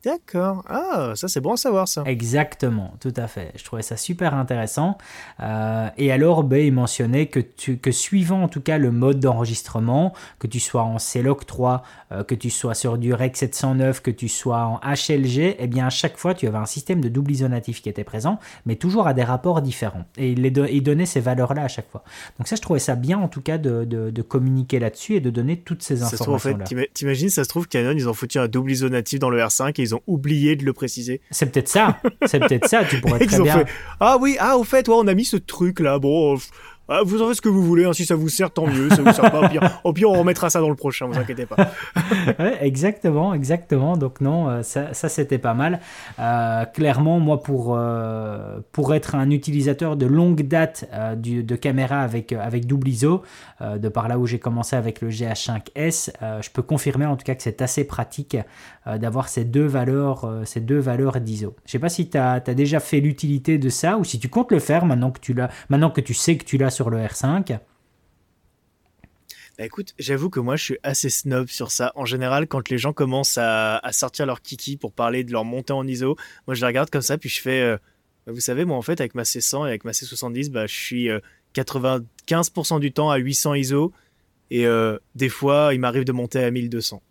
D'accord. Ah, ça c'est bon à savoir ça. Exactement, tout à fait. Je trouvais ça super intéressant. Euh, et alors, ben, il mentionnait que, tu, que suivant en tout cas le mode d'enregistrement, que tu sois en CLOC 3, euh, que tu sois sur du REC 709, que tu sois en HLG, eh bien à chaque fois tu avais un système de double isonatif qui était présent, mais toujours à des rapports différents. Et il, il donnait ces valeurs-là à chaque fois. Donc ça, je trouvais ça bien en tout cas de, de, communiquer là-dessus et de donner toutes ces informations-là. En fait, t'imagines, ça se trouve Canon, ils ont foutu un double isonatif dans le R5 et ils ont oublié de le préciser. C'est peut-être ça. C'est peut-être ça. Tu pourrais très bien. ah oui, ah au fait, ouais, on a mis ce truc là. Bon, ah, vous en faites ce que vous voulez, hein, si ça vous sert, tant mieux. Ça vous sert pas, au pire, on remettra ça dans le prochain, vous inquiétez pas. exactement, exactement. Donc non, euh, ça, ça c'était pas mal. Euh, clairement, moi, pour, euh, pour être un utilisateur de longue date du, de caméra avec, avec double ISO, de par là où j'ai commencé avec le GH5S, je peux confirmer en tout cas que c'est assez pratique d'avoir ces deux valeurs, ces deux valeurs d'ISO. Je sais pas si tu as, déjà fait l'utilité de ça ou si tu comptes le faire maintenant que tu, maintenant que tu sais que tu l'as sur le R5 bah écoute, j'avoue que moi je suis assez snob sur ça. En général, quand les gens commencent à, sortir leur kiki pour parler de leur montée en ISO, moi je les regarde comme ça, puis je fais. Euh, bah, vous savez, moi en fait, avec ma C100 et avec ma C70, bah, je suis 95% euh, du temps à 800 ISO, et euh, des fois, il m'arrive de monter à 1200.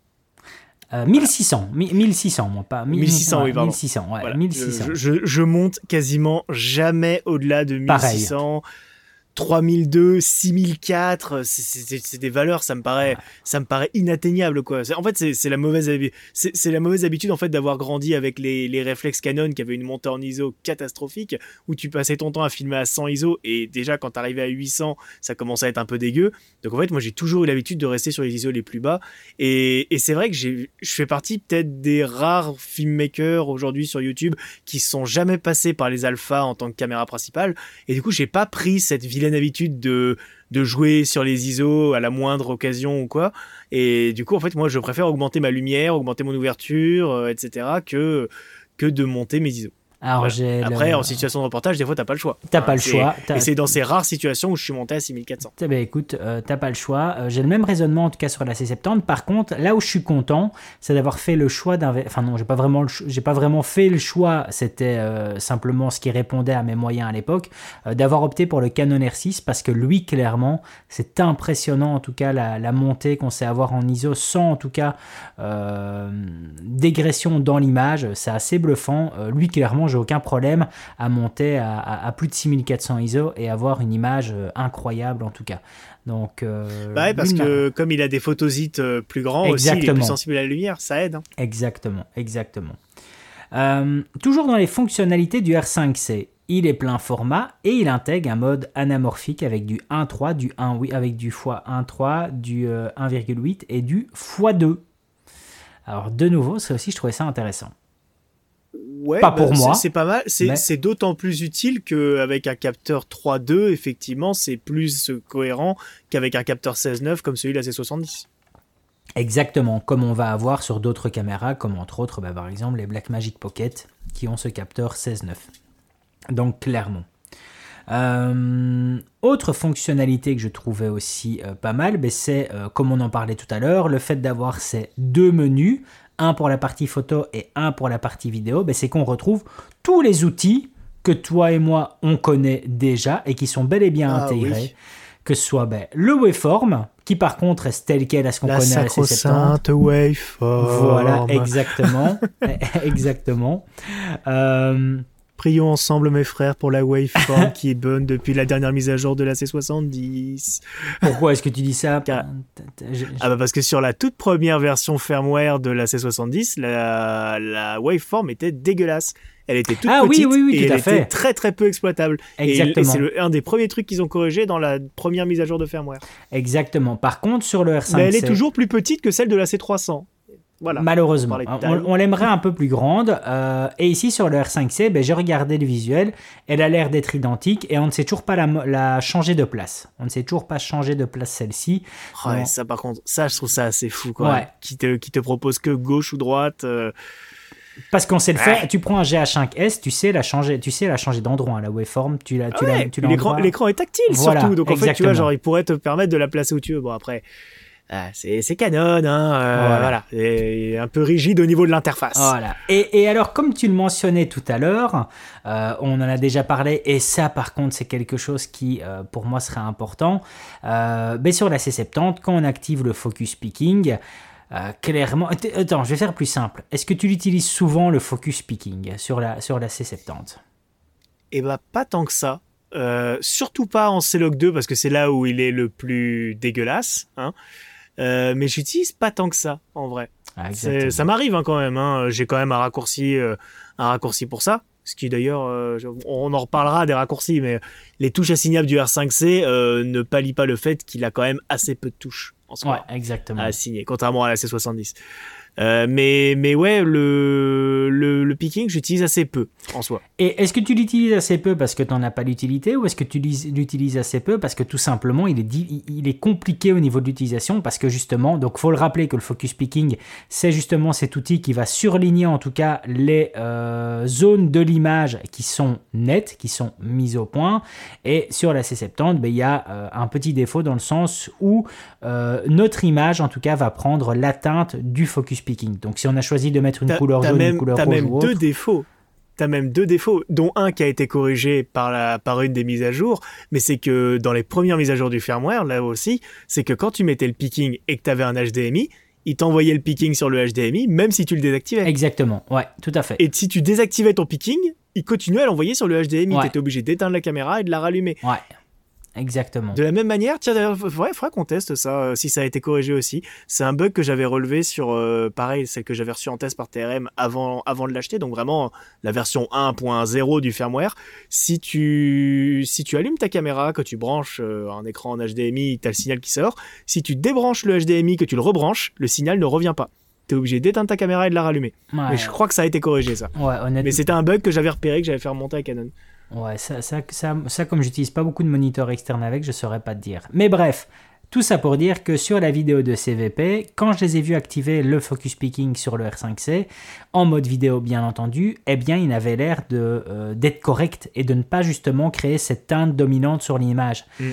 1600, 1600, moi pas 1600, oui, pardon. 1600, ouais, 1600. Je, je, monte quasiment jamais au-delà de 1600. 3002, 6004, c'est des valeurs, ça me paraît, ça me paraît inatteignable quoi. En fait, c'est la mauvaise, c'est la mauvaise habitude en fait d'avoir grandi avec les, les réflexes Canon qui avaient une montée en ISO catastrophique, où tu passais ton temps à filmer à 100 ISO et déjà quand t'arrivais à 800, ça commençait à être un peu dégueu. Donc en fait, moi j'ai toujours eu l'habitude de rester sur les ISO les plus bas, et, et c'est vrai que je fais partie peut-être des rares filmmakers aujourd'hui sur YouTube qui sont jamais passés par les alphas en tant que caméra principale, et du coup j'ai pas pris cette vilaine habitude de, de jouer sur les ISO à la moindre occasion ou quoi. Et du coup, en fait, moi, je préfère augmenter ma lumière, augmenter mon ouverture, euh, etc., que, que de monter mes ISO. Après, en situation de reportage, des fois, t'as pas le choix. T'as pas le choix. Et c'est dans ces rares situations où je suis monté à 6400. Eh ben, écoute, euh, t'as pas le choix. Euh, j'ai le même raisonnement en tout cas sur la C70. Par contre, là où je suis content, c'est d'avoir fait le choix d'un. Enfin non, j'ai pas vraiment, j'ai pas vraiment fait le choix. C'était euh, simplement ce qui répondait à mes moyens à l'époque, d'avoir opté pour le Canon R6 parce que lui, clairement, c'est impressionnant en tout cas la, la montée qu'on sait avoir en ISO sans en tout cas dégression dans l'image. C'est assez bluffant. lui, clairement j'ai aucun problème à monter à, plus de 6400 ISO et avoir une image euh, incroyable en tout cas. Donc, euh, bah parce que comme il a des photosites euh, plus grands aussi, il est plus sensible à la lumière, ça aide. Hein. Exactement, exactement. toujours dans les fonctionnalités du R5C, il est plein format et il intègre un mode anamorphique avec du 1.3, du 1, avec du x1.3, du 1,8 et du x2. Alors de nouveau, ça aussi je trouvais ça intéressant. Ouais, pas pour bah, moi. C'est pas mal. C'est d'autant plus utile qu'avec un capteur 3.2, effectivement, c'est plus cohérent qu'avec un capteur 16.9 comme celui de la C70. Exactement, comme on va avoir sur d'autres caméras, comme entre autres, bah, par exemple, les Blackmagic Pocket qui ont ce capteur 16.9. Donc, clairement. Euh, autre fonctionnalité que je trouvais aussi euh, pas mal, ben, c'est, euh, comme on en parlait tout à l'heure, le fait d'avoir ces deux menus un pour la partie photo et un pour la partie vidéo, ben c'est qu'on retrouve tous les outils que toi et moi on connaît déjà et qui sont bel et bien ah intégrés. Que ce soit ben, le waveform, qui par contre est tel quel à ce qu'on connaît à la waveform. Voilà, exactement. exactement. Euh, Prions ensemble, mes frères, pour la waveform qui est bonne depuis la dernière mise à jour de la C70. Pourquoi est-ce que tu dis ça Car- Ah bah parce que sur la toute première version firmware de la C70, la, la waveform était dégueulasse. Elle était toute Ah petite oui, oui, et tout elle fait. était très très peu exploitable. Et- Et, Exactement. c'est un des premiers trucs qu'ils ont corrigé dans la première mise à jour de firmware. Exactement. Par contre, sur le R5, Mais elle est toujours plus petite que celle de la C300. Voilà. Malheureusement, On l'aimerait un peu plus grande. euh, et ici sur le R5C, ben, j'ai regardé le visuel, elle a l'air d'être identique et on ne sait toujours pas la, changer de place. On ne sait toujours pas changer de place celle-ci. Ouais, Non. ça par contre, ça je trouve ça assez fou quoi. Ouais. Qui te qui te propose que gauche ou droite. euh, Parce qu'on sait le Ouais. faire. Tu prends un GH5S, tu sais la changer, tu sais la changer d'endroit, la waveform. Tu la, tu Ah la, tu l'écran est tactile Voilà, surtout. Donc en fait, tu vois, genre il pourrait te permettre de la placer où tu veux. Bon après. Ah, c'est Canon, hein, euh, Voilà. voilà. Et un peu rigide au niveau de l'interface. Voilà. Et, et alors, comme tu le mentionnais tout à l'heure, euh, on en a déjà parlé, et ça, par contre, c'est quelque chose qui, euh, pour moi, serait important. Euh, mais sur la C70, quand on active le focus picking, euh, clairement. Att- Attends, je vais faire plus simple. Est-ce que tu l'utilises souvent, le focus picking, sur la, sur la C70 Et bah pas tant que ça. Euh, surtout pas en C-Log 2 parce que c'est là où il est le plus dégueulasse. Hein. Euh, mais j'utilise pas tant que ça en vrai. Ah, ça m'arrive hein, quand même. Hein. J'ai quand même un raccourci, euh, un raccourci pour ça. Ce qui d'ailleurs, euh, on en reparlera des raccourcis, mais les touches assignables du R5C euh, ne pallient pas le fait qu'il a quand même assez peu de touches en Ouais, exactement. à assigner, contrairement à la C70. Euh, mais, mais ouais, le, le, le picking, j'utilise assez peu en soi. Et est-ce que tu l'utilises assez peu parce que tu n'en as pas l'utilité ou est-ce que tu lis- l'utilises assez peu parce que tout simplement il est, il est compliqué au niveau de l'utilisation parce que justement, donc faut le rappeler que le focus picking c'est justement cet outil qui va surligner en tout cas les euh, zones de l'image qui sont nettes, qui sont mises au point et sur la C70 ben, il y a euh, un petit défaut dans le sens où euh, notre image en tout cas va prendre l'atteinte du focus picking. Donc si on a choisi de mettre une couleur jaune, même, une couleur rouge même ou deux défauts. T'as même deux défauts, dont un qui a été corrigé par, la, par une des mises à jour, mais c'est que dans les premières mises à jour du firmware, là aussi, c'est que quand tu mettais le picking et que tu avais un HDMI, il t'envoyait le picking sur le HDMI, même si tu le désactivais. Exactement, ouais, tout à fait. Et si tu désactivais ton picking, il continuait à l'envoyer sur le HDMI. Ouais. T'étais obligé d'éteindre la caméra et de la rallumer. Ouais, exactement. De la même manière, tiens d'ailleurs, il faudrait qu'on teste ça, euh, si ça a été corrigé aussi. C'est un bug que j'avais relevé sur, euh, pareil, celle que j'avais reçue en test par TRM avant, avant de l'acheter, donc vraiment la version 1.0 du firmware. Si tu, si tu allumes ta caméra, que tu branches euh, un écran en HDMI, t'as le signal qui sort. Si tu débranches le HDMI, que tu le rebranches, le signal ne revient pas. T'es obligé d'éteindre ta caméra et de la rallumer. Ouais, Mais je crois que ça a été corrigé ça. ouais, honnêtement. Mais c'était un bug que j'avais repéré, que j'avais fait remonter à Canon. Ouais, ça, ça, ça, ça, comme j'utilise pas beaucoup de moniteurs externes avec, je saurais pas te dire. Mais bref, tout ça pour dire que sur la vidéo de CVP, quand je les ai vus activer le focus picking sur le R5C, en mode vidéo bien entendu, eh bien il avait l'air euh, d'être correct et de ne pas justement créer cette teinte dominante sur l'image. Mm.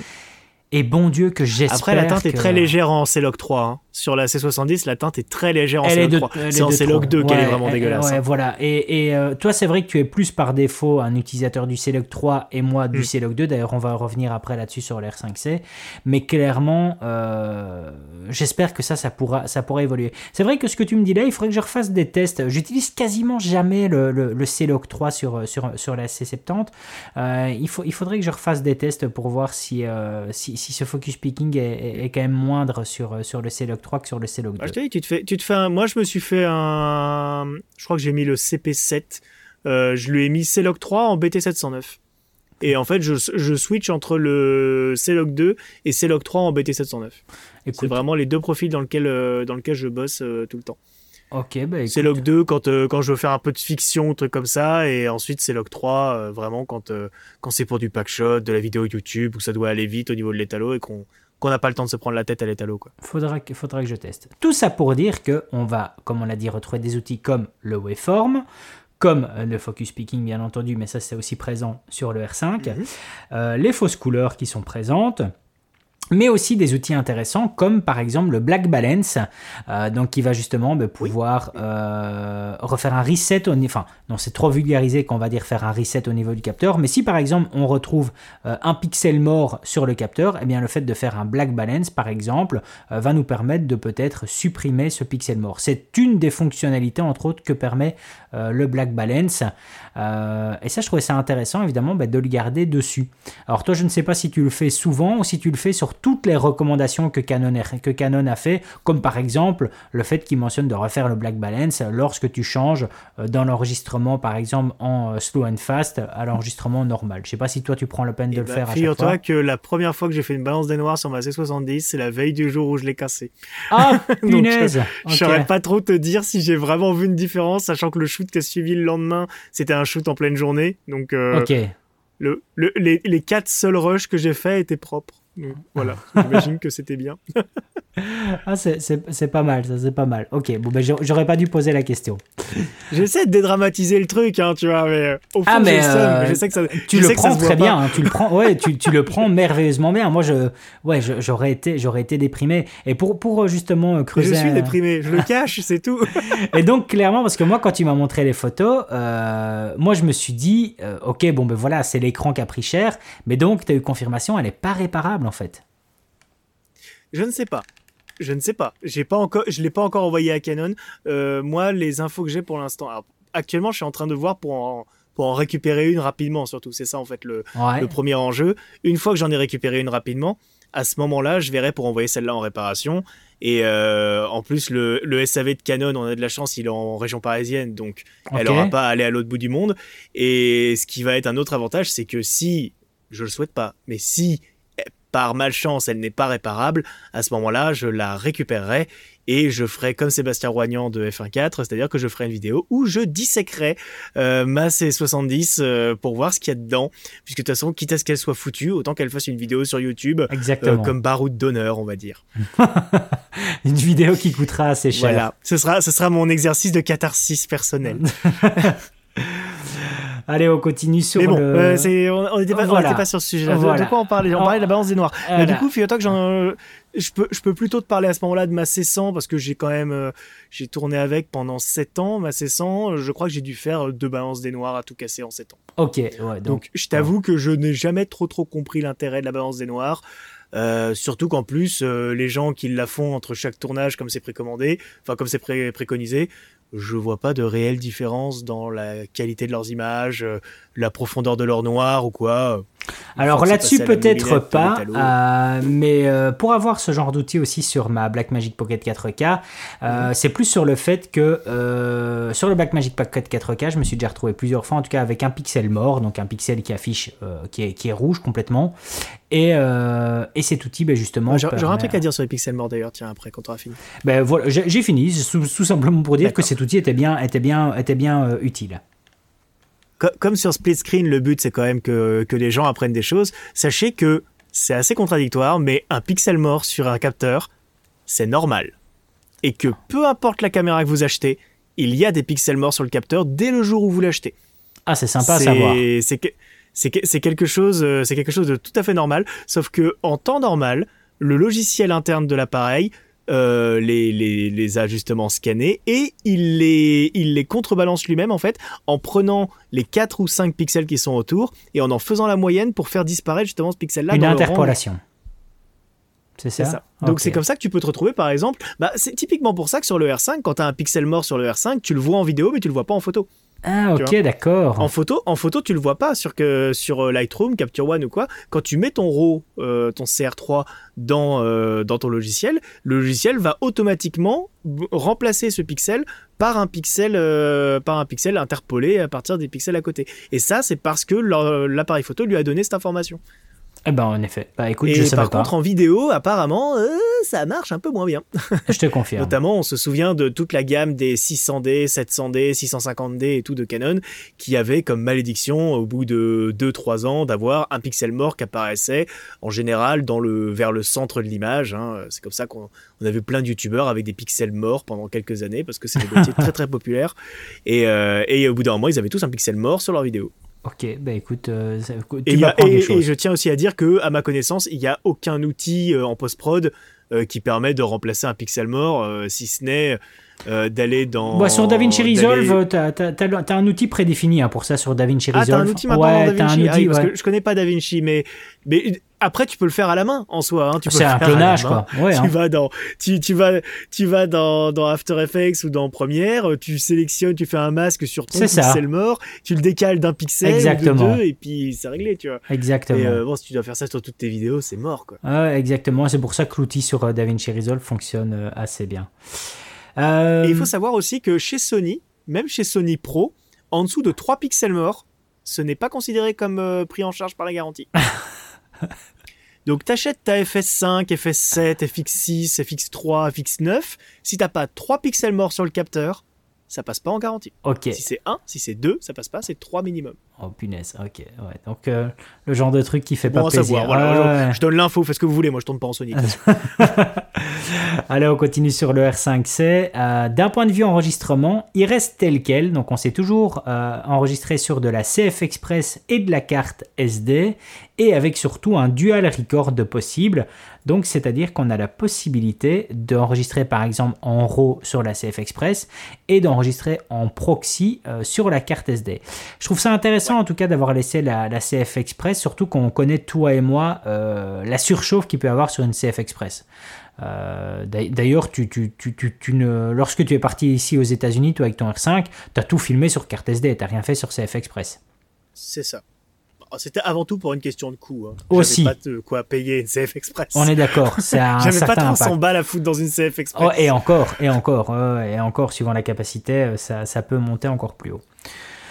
Et bon Dieu que j'espère Après, la teinte est très légère en C-Log 3. hein. Sur la C70, la teinte est très légère en de, 3. elle C'est est en trop. 2 qu'elle est vraiment elle- dégueulasse. Ouais, hein. voilà. Et, et, euh, toi, c'est vrai que tu es plus par défaut un utilisateur du C-Log 3 et moi du Mm. C-Log 2. D'ailleurs, on va revenir après là-dessus sur l'R5C. Mais clairement, euh, j'espère que ça, ça pourra, ça pourra évoluer. C'est vrai que ce que tu me dis là, il faudrait que je refasse des tests. J'utilise quasiment jamais le, le, le C-Log 3 sur, sur, sur la C70. Euh, il, faut, il faudrait que je refasse des tests pour voir si, si, si ce focus picking est, quand même moindre sur, sur le C-Log 3 que sur le C-Log 2. Ah, je tu te fais, tu te fais un- Moi, je me suis fait un. Je crois que j'ai mis le CP7. Euh, je lui ai mis C-Log 3 en BT709. Et en fait, je, je switch entre le C-Log 2 et C-Log 3 en BT709. C'est vraiment les deux profils dans lesquels, euh, dans lesquels je bosse euh, tout le temps. Ok, bah. C'est log 2 quand, euh, quand je veux faire un peu de fiction, truc comme ça, et ensuite c'est log 3 euh, vraiment quand, euh, quand c'est pour du packshot, de la vidéo YouTube, où ça doit aller vite au niveau de l'étalo et qu'on qu'on n'a pas le temps de se prendre la tête à l'étalo. Quoi. Faudra que, faudra que je teste. Tout ça pour dire que on va, comme on l'a dit, retrouver des outils comme le waveform, comme le focus picking bien entendu, mais ça c'est aussi présent sur le R5, Mhm. euh, les fausses couleurs qui sont présentes. Mais aussi des outils intéressants comme par exemple le Black Balance, euh, donc qui va justement bah, pouvoir euh, refaire un reset, au, enfin non c'est trop vulgarisé qu'on va dire faire un reset au niveau du capteur, mais si par exemple on retrouve euh, un pixel mort sur le capteur, eh bien le fait de faire un Black Balance par exemple va nous permettre de peut-être supprimer ce pixel mort. C'est une des fonctionnalités entre autres que permet le Black Balance. et ça je trouvais ça intéressant évidemment bah, de le garder dessus. Alors toi je ne sais pas si tu le fais souvent ou si tu le fais sur toutes les recommandations que Canon, que Canon a fait, comme par exemple le fait qu'il mentionne de refaire le black balance lorsque tu changes euh, dans l'enregistrement, par exemple en euh, slow and fast, à l'enregistrement normal. Je sais pas si toi tu prends la peine de eh le ben, faire à Figure-toi que la première fois que j'ai fait une balance des noirs sur ma C70, c'est la veille du jour où je l'ai cassé. Ah, punaise Je saurais pas trop te dire si j'ai vraiment vu une différence, sachant que le shoot qui a suivi le lendemain, c'était un shoot en pleine journée. Donc, euh. Le, les, les, quatre seuls rushs que j'ai fait étaient propres voilà, j'imagine que c'était bien. ah, c'est pas mal, ça, c'est pas mal. Ok, bon, ben, j'aurais pas dû poser la question. J'essaie de dédramatiser le truc, hein, tu vois, mais au fond, ah, mais euh, je sais que ça. Tu le prends très bien, hein, tu le prends, ouais, tu, tu, le prends merveilleusement bien. Moi, je, ouais, j'aurais été, j'aurais été déprimé. Et pour, pour euh, justement euh, creuser. Je suis déprimé, je le cache, c'est tout. Et donc, clairement, parce que moi, quand tu m'as montré les photos, moi, je me suis dit, ok, bon, ben voilà, c'est l'écran qui a pris cher, mais donc, tu as eu confirmation, elle est pas réparable en fait. Je ne sais pas. Je ne sais pas. J'ai pas encore, je l'ai pas encore envoyé à Canon. Euh, moi, les infos que j'ai pour l'instant. Actuellement, je suis en train de voir pour en, pour en récupérer une rapidement, surtout. C'est ça, en fait, le, le premier enjeu. Une fois que j'en ai récupéré une rapidement, à ce moment-là, je verrai pour envoyer celle-là en réparation. Et euh, en plus, le, le, SAV de Canon, on a de la chance, il est en région parisienne, donc elle n'aura pas à aller à l'autre bout du monde. Et ce qui va être un autre avantage, c'est que si, je le souhaite pas, mais si par malchance elle n'est pas réparable, à ce moment-là, je la récupérerai et je ferai comme Sébastien Roignan de F1.4, c'est-à-dire que je ferai une vidéo où je disséquerai euh, ma C70 euh, pour voir ce qu'il y a dedans, puisque de toute façon, quitte à ce qu'elle soit foutue, autant qu'elle fasse une vidéo sur YouTube, euh, comme baroud d'honneur, on va dire. une vidéo qui coûtera assez cher. Voilà, ce sera, ce sera mon exercice de catharsis personnel. Allez, on continue sur bon, le... Euh, on n'était pas, pas, sur ce sujet-là. De quoi on parlait? On parlait de la balance des noirs. Mais du coup, figure-toi que j'en, je peux, je peux plutôt te parler à ce moment-là de ma C100 parce que j'ai quand même, euh, j'ai tourné avec pendant 7 ans. Ma C100, je crois que j'ai dû faire deux balances des noirs à tout casser en 7 ans. Ok, ouais, donc, je t'avoue que je n'ai jamais trop trop compris l'intérêt de la balance des noirs. Euh, surtout qu'en plus, euh, les gens qui la font entre chaque tournage, comme c'est précommandé, enfin comme c'est préconisé, je vois pas de réelle différence dans la qualité de leurs images, euh, la profondeur de leur noir ou quoi. Alors là-dessus peut-être pas, euh, mais euh, pour avoir ce genre d'outil aussi sur ma Blackmagic Pocket 4K, mhm. c'est plus sur le fait que sur le Blackmagic Pocket 4K, je me suis déjà retrouvé plusieurs fois, en tout cas avec un pixel mort, donc un pixel qui affiche, qui est, qui, est, rouge complètement, et, et cet outil, ben, justement. J'aurais un truc à dire sur les pixels morts d'ailleurs, tiens après quand on aura fini. Ben voilà, j'ai fini, tout simplement pour dire que cet outil était bien, était bien, était bien euh, Comme sur split screen, le but c'est quand même que, que les gens apprennent des choses. Sachez que c'est assez contradictoire, mais un pixel mort sur un capteur, c'est normal. Et que peu importe la caméra que vous achetez, il y a des pixels morts sur le capteur dès le jour où vous l'achetez. Ah, c'est sympa à savoir. C'est quelque chose, euh, c'est quelque chose de tout à fait normal. Sauf que en temps normal, le logiciel interne de l'appareil euh, les, les, les, ajustements scannés et il les, il les contrebalance lui-même en fait en prenant les 4 ou 5 pixels qui sont autour et en en faisant la moyenne pour faire disparaître justement ce pixel-là. Une interpolation. C'est ça. Donc c'est comme ça que tu peux te retrouver par exemple. Bah, c'est typiquement pour ça que sur le R5, quand tu as un pixel mort sur le R5, tu le vois en vidéo mais tu le vois pas en photo. Ah ok d'accord. En photo, en photo tu le vois pas sur que sur euh, Lightroom, Capture One ou quoi. Quand tu mets ton RAW, euh, ton CR3 dans euh, dans ton logiciel, le logiciel va automatiquement remplacer ce pixel par un pixel par un pixel interpolé à partir des pixels à côté. Et ça c'est parce que l'appareil photo lui a donné cette information. Eh ben, en effet. Bah, écoute, et je par contre, en vidéo, apparemment, euh, ça marche un peu moins bien. je te confirme. Notamment, on se souvient de toute la gamme des 600D, 700D, 650D et tout de Canon, qui avait comme malédiction, au bout de 2-3 ans, d'avoir un pixel mort qui apparaissait, en général, dans le, vers le centre de l'image. Hein. C'est comme ça qu'on on avait plein de youtubeurs avec des pixels morts pendant quelques années, parce que c'est des métiers très très populaires. Et, euh, et au bout d'un moment, ils avaient tous un pixel mort sur leur vidéo. Ok, bah écoute, euh, ça- tu Et, a- et- je tiens aussi à dire que, à ma connaissance, il n'y a aucun outil euh, en post-prod euh, qui permet de remplacer un pixel mort, si ce n'est euh, d'aller dans. Bah, sur DaVinci Resolve, t'as as, un outil prédéfini hein, pour ça sur DaVinci Ah, Resolve. t'as un outil maintenant ouais, dans DaVinci un Ah outil, parce ouais. que je connais pas DaVinci, mais, mais après, tu peux le faire à la main en soi. hein, tu C'est un clonage, quoi. Ouais, tu hein. vas dans tu, tu vas tu vas dans, dans After Effects ou dans Premiere, euh, tu sélectionnes, tu fais un masque sur ton pixel mort, tu le décales d'un pixel Exactement. ou de deux et puis c'est réglé, tu vois. Exactement. Et euh, bon, si tu dois faire ça sur toutes tes vidéos, c'est mort quoi. Ouais, exactement. C'est pour ça que l'outil sur DaVinci Resolve fonctionne assez bien. Euh, Et il faut savoir aussi que chez Sony, même chez Sony Pro, en dessous de 3 pixels morts, ce n'est pas considéré comme euh, pris en charge par la garantie. Donc t'achètes ta FS5, FS7, FX6, FX3, FX9, si t'as pas 3 pixels morts sur le capteur, ça passe pas en garantie. Ok. Si c'est 1, si c'est 2, ça passe pas, c'est 3 minimum. Oh punaise. Ok. Ouais. Donc euh, le genre de truc qui fait Bon pas à plaisir. savoir, voilà, Ouais, ouais. je donne l'info, faites ce que vous voulez, moi je tourne pas en Sony. Allez, on continue sur le R5C. Euh, D'un point de vue enregistrement, il reste tel quel. Donc, on s'est toujours euh, enregistré sur de la CF Express et de la carte SD, et avec surtout un dual record possible. Donc, c'est-à-dire qu'on a la possibilité d'enregistrer par exemple en RAW sur la CF Express et d'enregistrer en proxy sur la carte SD. Je trouve ça intéressant en tout cas d'avoir laissé la, la CF Express, surtout qu'on connaît toi et moi euh, la surchauffe qu'il peut y avoir sur une CF Express. Euh, d'a- D'ailleurs, tu, tu, tu, tu, tu ne... lorsque tu es parti ici aux États-Unis, toi avec ton R5, tu as tout filmé sur carte SD, tu rien fait sur CF Express. C'est ça. Bon, C'était avant tout pour une question de coût. Hein. Aussi. Pas de quoi payer une CF Express. On est d'accord, J'avais pas certain 300 impact. balles à foutre dans une CF Express. Oh, et encore, et encore, et encore, suivant la capacité, euh, ça, ça peut monter encore plus haut.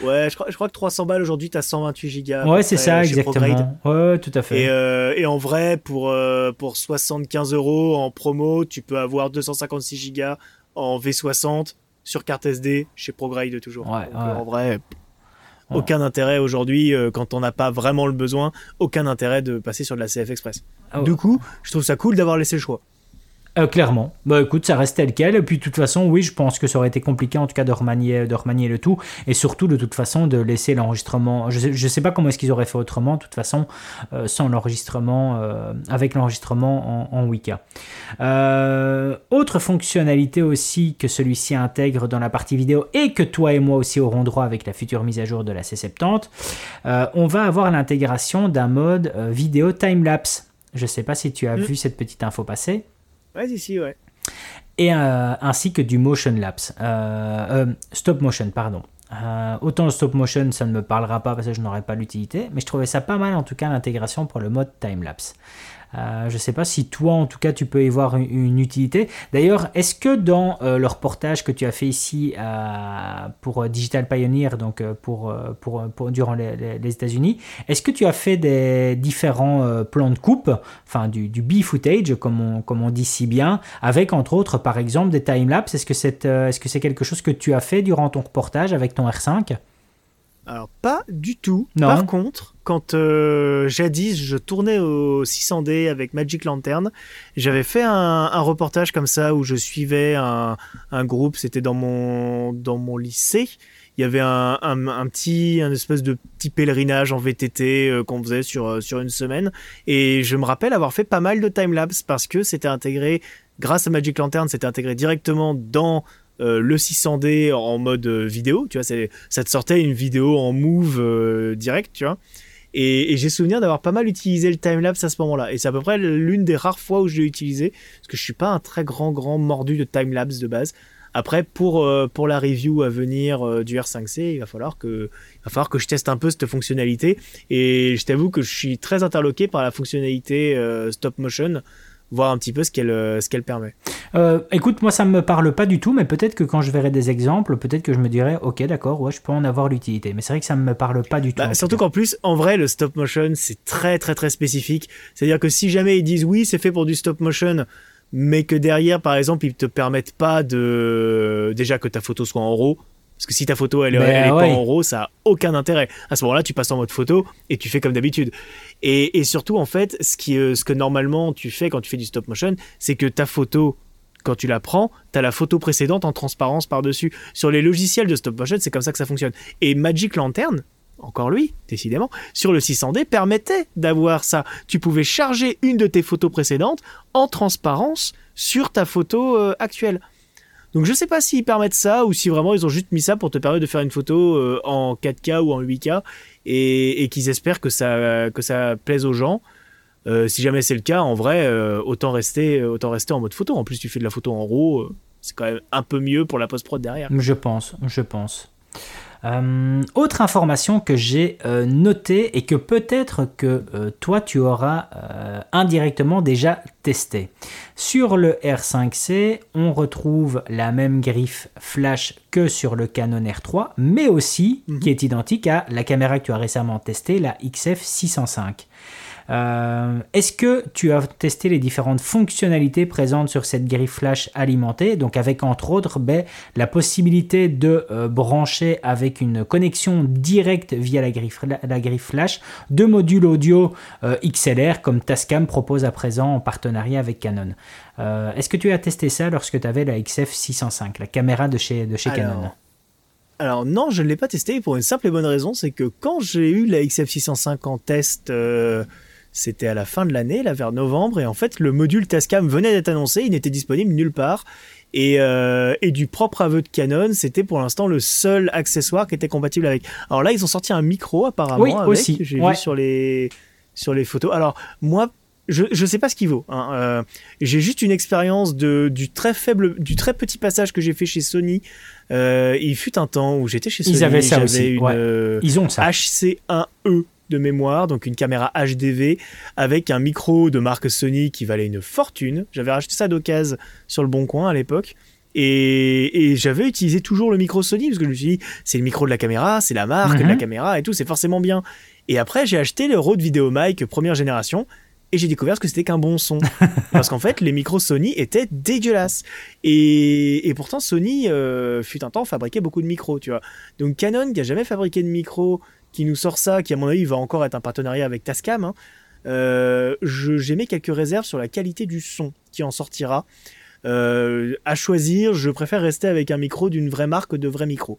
Ouais, je crois, je crois que 300 balles aujourd'hui, t'as 128 gigas. Ouais, c'est ça, exactement. Ouais, tout à fait. Et, euh, et en vrai, pour, euh, pour 75 euros en promo, tu peux avoir 256 gigas en V60 sur carte SD chez ProGrade toujours. Ouais, Donc, ouais. euh, en vrai, aucun intérêt aujourd'hui, euh, quand on n'a pas vraiment le besoin, aucun intérêt de passer sur de la CF Express. Ah ouais. Du coup, je trouve ça cool d'avoir laissé le choix. Euh, clairement. Bah écoute, ça reste tel quel. Et puis de toute façon, oui, je pense que ça aurait été compliqué en tout cas de remanier, de remanier le tout. Et surtout, de toute façon, de laisser l'enregistrement. Je sais, je sais pas comment est-ce qu'ils auraient fait autrement, de toute façon, euh, sans l'enregistrement, euh, avec l'enregistrement en, en Wika. Euh, autre fonctionnalité aussi que celui-ci intègre dans la partie vidéo et que toi et moi aussi aurons droit avec la future mise à jour de la C70, euh, on va avoir l'intégration d'un mode vidéo time-lapse. Je sais pas si tu as Mm. vu cette petite info passer Ouais, si, si, ouais. et euh, ainsi que du motion lapse, Euh, euh, stop motion, pardon. Autant le stop motion, ça ne me parlera pas parce que je n'aurais pas l'utilité, mais je trouvais ça pas mal en tout cas l'intégration pour le mode time lapse. Euh, je sais pas si toi en tout cas tu peux y voir une, une utilité. D'ailleurs, est-ce que dans euh, le reportage que tu as fait ici euh, pour Digital Pioneer, donc pour, pour, pour- durant les, les- les États-Unis, est-ce que tu as fait des différents plans de coupe, enfin du, du B-footage comme on, comme on dit si bien, avec entre autres par exemple des timelapses? Est-ce que c'est euh, est-ce que quelque chose que tu as fait durant ton reportage avec ton R5 Alors, pas du tout. Non. Par contre, quand euh, jadis je tournais au 600D avec Magic Lantern, j'avais fait un, reportage comme ça où je suivais un, groupe, c'était dans mon, dans mon lycée. Il y avait un, petit, un espèce de petit pèlerinage en VTT euh, qu'on faisait sur, euh, sur une semaine. Et je me rappelle avoir fait pas mal de timelapse parce que c'était intégré, grâce à Magic Lantern, c'était intégré directement dans le 600D en mode vidéo, tu vois, ça te sortait une vidéo en move direct, tu vois. Et, j'ai souvenir d'avoir pas mal utilisé le timelapse à ce moment-là. Et c'est à peu près l'une des rares fois où je l'ai utilisé, parce que je suis pas un très grand, grand mordu de timelapse de base. Après, pour, euh, pour la review à venir euh, du R5C, il va falloir que, il va falloir que je teste un peu cette fonctionnalité. Et je t'avoue que je suis très interloqué par la fonctionnalité euh, stop motion, voir un petit peu ce qu'elle, euh, ce qu'elle permet. Euh, écoute, moi ça me parle pas du tout, mais peut-être que quand je verrai des exemples, peut-être que je me dirai, ok, d'accord, ouais, je peux en avoir l'utilité. Mais c'est vrai que ça me parle pas du tout. Bah, tout surtout qu'en plus, en vrai, le stop motion, c'est très très très spécifique. C'est-à-dire que si jamais ils disent oui, c'est fait pour du stop motion, mais que derrière, par exemple, ils te permettent pas de déjà que ta photo soit en RAW. Parce que si ta photo elle, est- elle est ouais. pas en RAW, ça a aucun intérêt. À ce moment-là, tu passes en mode photo et tu fais comme d'habitude. Et, et surtout, en fait, ce, qui, euh, ce que normalement tu fais quand tu fais du stop motion, c'est que ta photo, quand tu la prends, tu as la photo précédente en transparence par-dessus. Sur les logiciels de stop motion, c'est comme ça que ça fonctionne. Et Magic Lantern encore lui, décidément, sur le 600D permettait d'avoir ça. Tu pouvais charger une de tes photos précédentes en transparence sur ta photo euh, actuelle. Donc je sais pas s'ils permettent ça ou si vraiment ils ont juste mis ça pour te permettre de faire une photo euh, en 4K ou en 8K et, qu'ils espèrent que ça, plaise aux gens. Euh, si jamais c'est le cas, en vrai, autant, rester, autant rester en mode photo. En plus, tu fais de la photo en RAW, c'est quand même un peu mieux pour la post-prod derrière. Je pense, je pense. Euh, autre information que j'ai euh, notée et que peut-être que euh, toi tu auras indirectement déjà testé. Sur le R5C, on retrouve la même griffe flash que sur le Canon R3, mais aussi mhm. qui est identique à la caméra que tu as récemment testée, la XF605. Euh, est-ce que tu as testé les différentes fonctionnalités présentes sur cette grille flash alimentée? Donc avec entre autres ben, la possibilité de euh, brancher avec une connexion directe via la grille, la, flash deux modules audio euh, XLR comme Tascam propose à présent en partenariat avec Canon. Est-ce que tu as testé ça lorsque tu avais la XF605, la caméra de chez, de chez Canon? Alors non, je ne l'ai pas testé pour une simple et bonne raison, c'est que quand j'ai eu la XF605 en test c'était à la fin de l'année, là vers novembre, et en fait le module Tascam venait d'être annoncé, il n'était disponible nulle part. Et, euh, et, du propre aveu de Canon, c'était pour l'instant le seul accessoire qui était compatible avec. Alors là, ils ont sorti un micro apparemment. Oui, aussi. J'ai vu sur les sur les photos. Alors moi, je je sais pas ce qu'il vaut. Hein. Euh, j'ai juste une expérience de du très faible, du très petit passage que j'ai fait chez Sony. Euh, il fut un temps où j'étais chez Sony. Ils avaient ça aussi. Une, Ils ont ça. HC1E de mémoire, donc une caméra HDV avec un micro de marque Sony qui valait une fortune. J'avais racheté ça d'occasion sur le bon coin à l'époque. Et, j'avais utilisé toujours le micro Sony parce que je me suis dit, c'est le micro de la caméra, c'est la marque de la mhm. caméra et tout, c'est forcément bien. Et après, j'ai acheté le Rode VideoMic première génération et j'ai découvert que c'était qu'un bon son. Parce qu'en fait, les micros Sony étaient dégueulasses. Et, pourtant, Sony, euh, fut un temps, fabriquait beaucoup de micros, tu vois. Donc Canon, qui a jamais fabriqué de micro, qui nous sort ça, qui à mon avis va encore être un partenariat avec Tascam, hein, euh, mis quelques réserves sur la qualité du son qui en sortira. Euh, à choisir, je préfère rester avec un micro d'une vraie marque de vrai micro.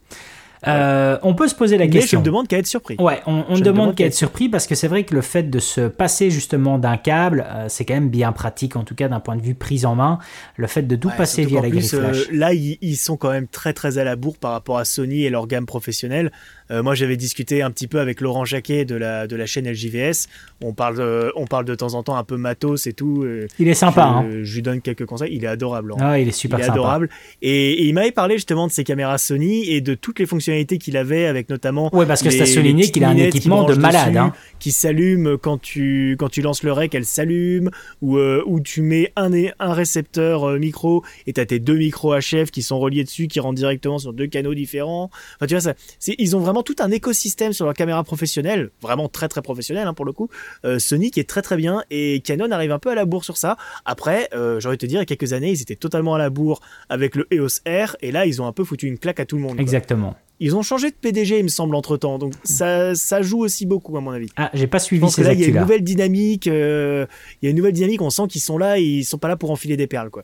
Euh, on peut se poser la question. Mais je me demande qu'à être surpris. Ouais, on, on demande qu'à être surpris parce que c'est vrai que le fait de se passer justement d'un câble, euh, c'est quand même bien pratique, en tout cas d'un point de vue prise en main. Le fait de tout passer via la grille flash. là, ils, ils, sont quand même très très à la bourre par rapport à Sony et leur gamme professionnelle. Euh, moi, j'avais discuté un petit peu avec Laurent Jacquet de la, de la chaîne LJVS. On parle, de, on parle de temps en temps un peu matos et tout. Il est sympa. Je, hein. je lui donne quelques conseils. Il est adorable. Ah, il est super il est adorable. Et, il m'avait parlé justement de ses caméras Sony et de toutes les fonctionnalités qu'il avait avec notamment. Ouais, parce que c'est à souligner qu'il a un équipement de malade. Hein. Qui s'allume quand tu, quand tu lances le rec, elle s'allume. Ou, euh, ou tu mets un, un récepteur euh, micro et tu as tes deux micros HF qui sont reliés dessus, qui rentrent directement sur deux canaux différents. Enfin, tu vois, ça, ils ont vraiment tout un écosystème sur leur caméra professionnelle, vraiment très très professionnel hein, pour le coup. Euh, Sony qui est très très bien et Canon arrive un peu à la bourre sur ça. Après, euh, j'ai envie de te dire, il y a quelques années, ils étaient totalement à la bourre avec le EOS R et là, ils ont un peu foutu une claque à tout le monde. Exactement. Ils ont changé de PDG, il me semble, entre temps. Donc ça, ça joue aussi beaucoup, à mon avis. Ah, j'ai pas suivi ces là, il y a une nouvelle dynamique. Euh, il y a une nouvelle dynamique. On sent qu'ils sont là et ils sont pas là pour enfiler des perles, quoi.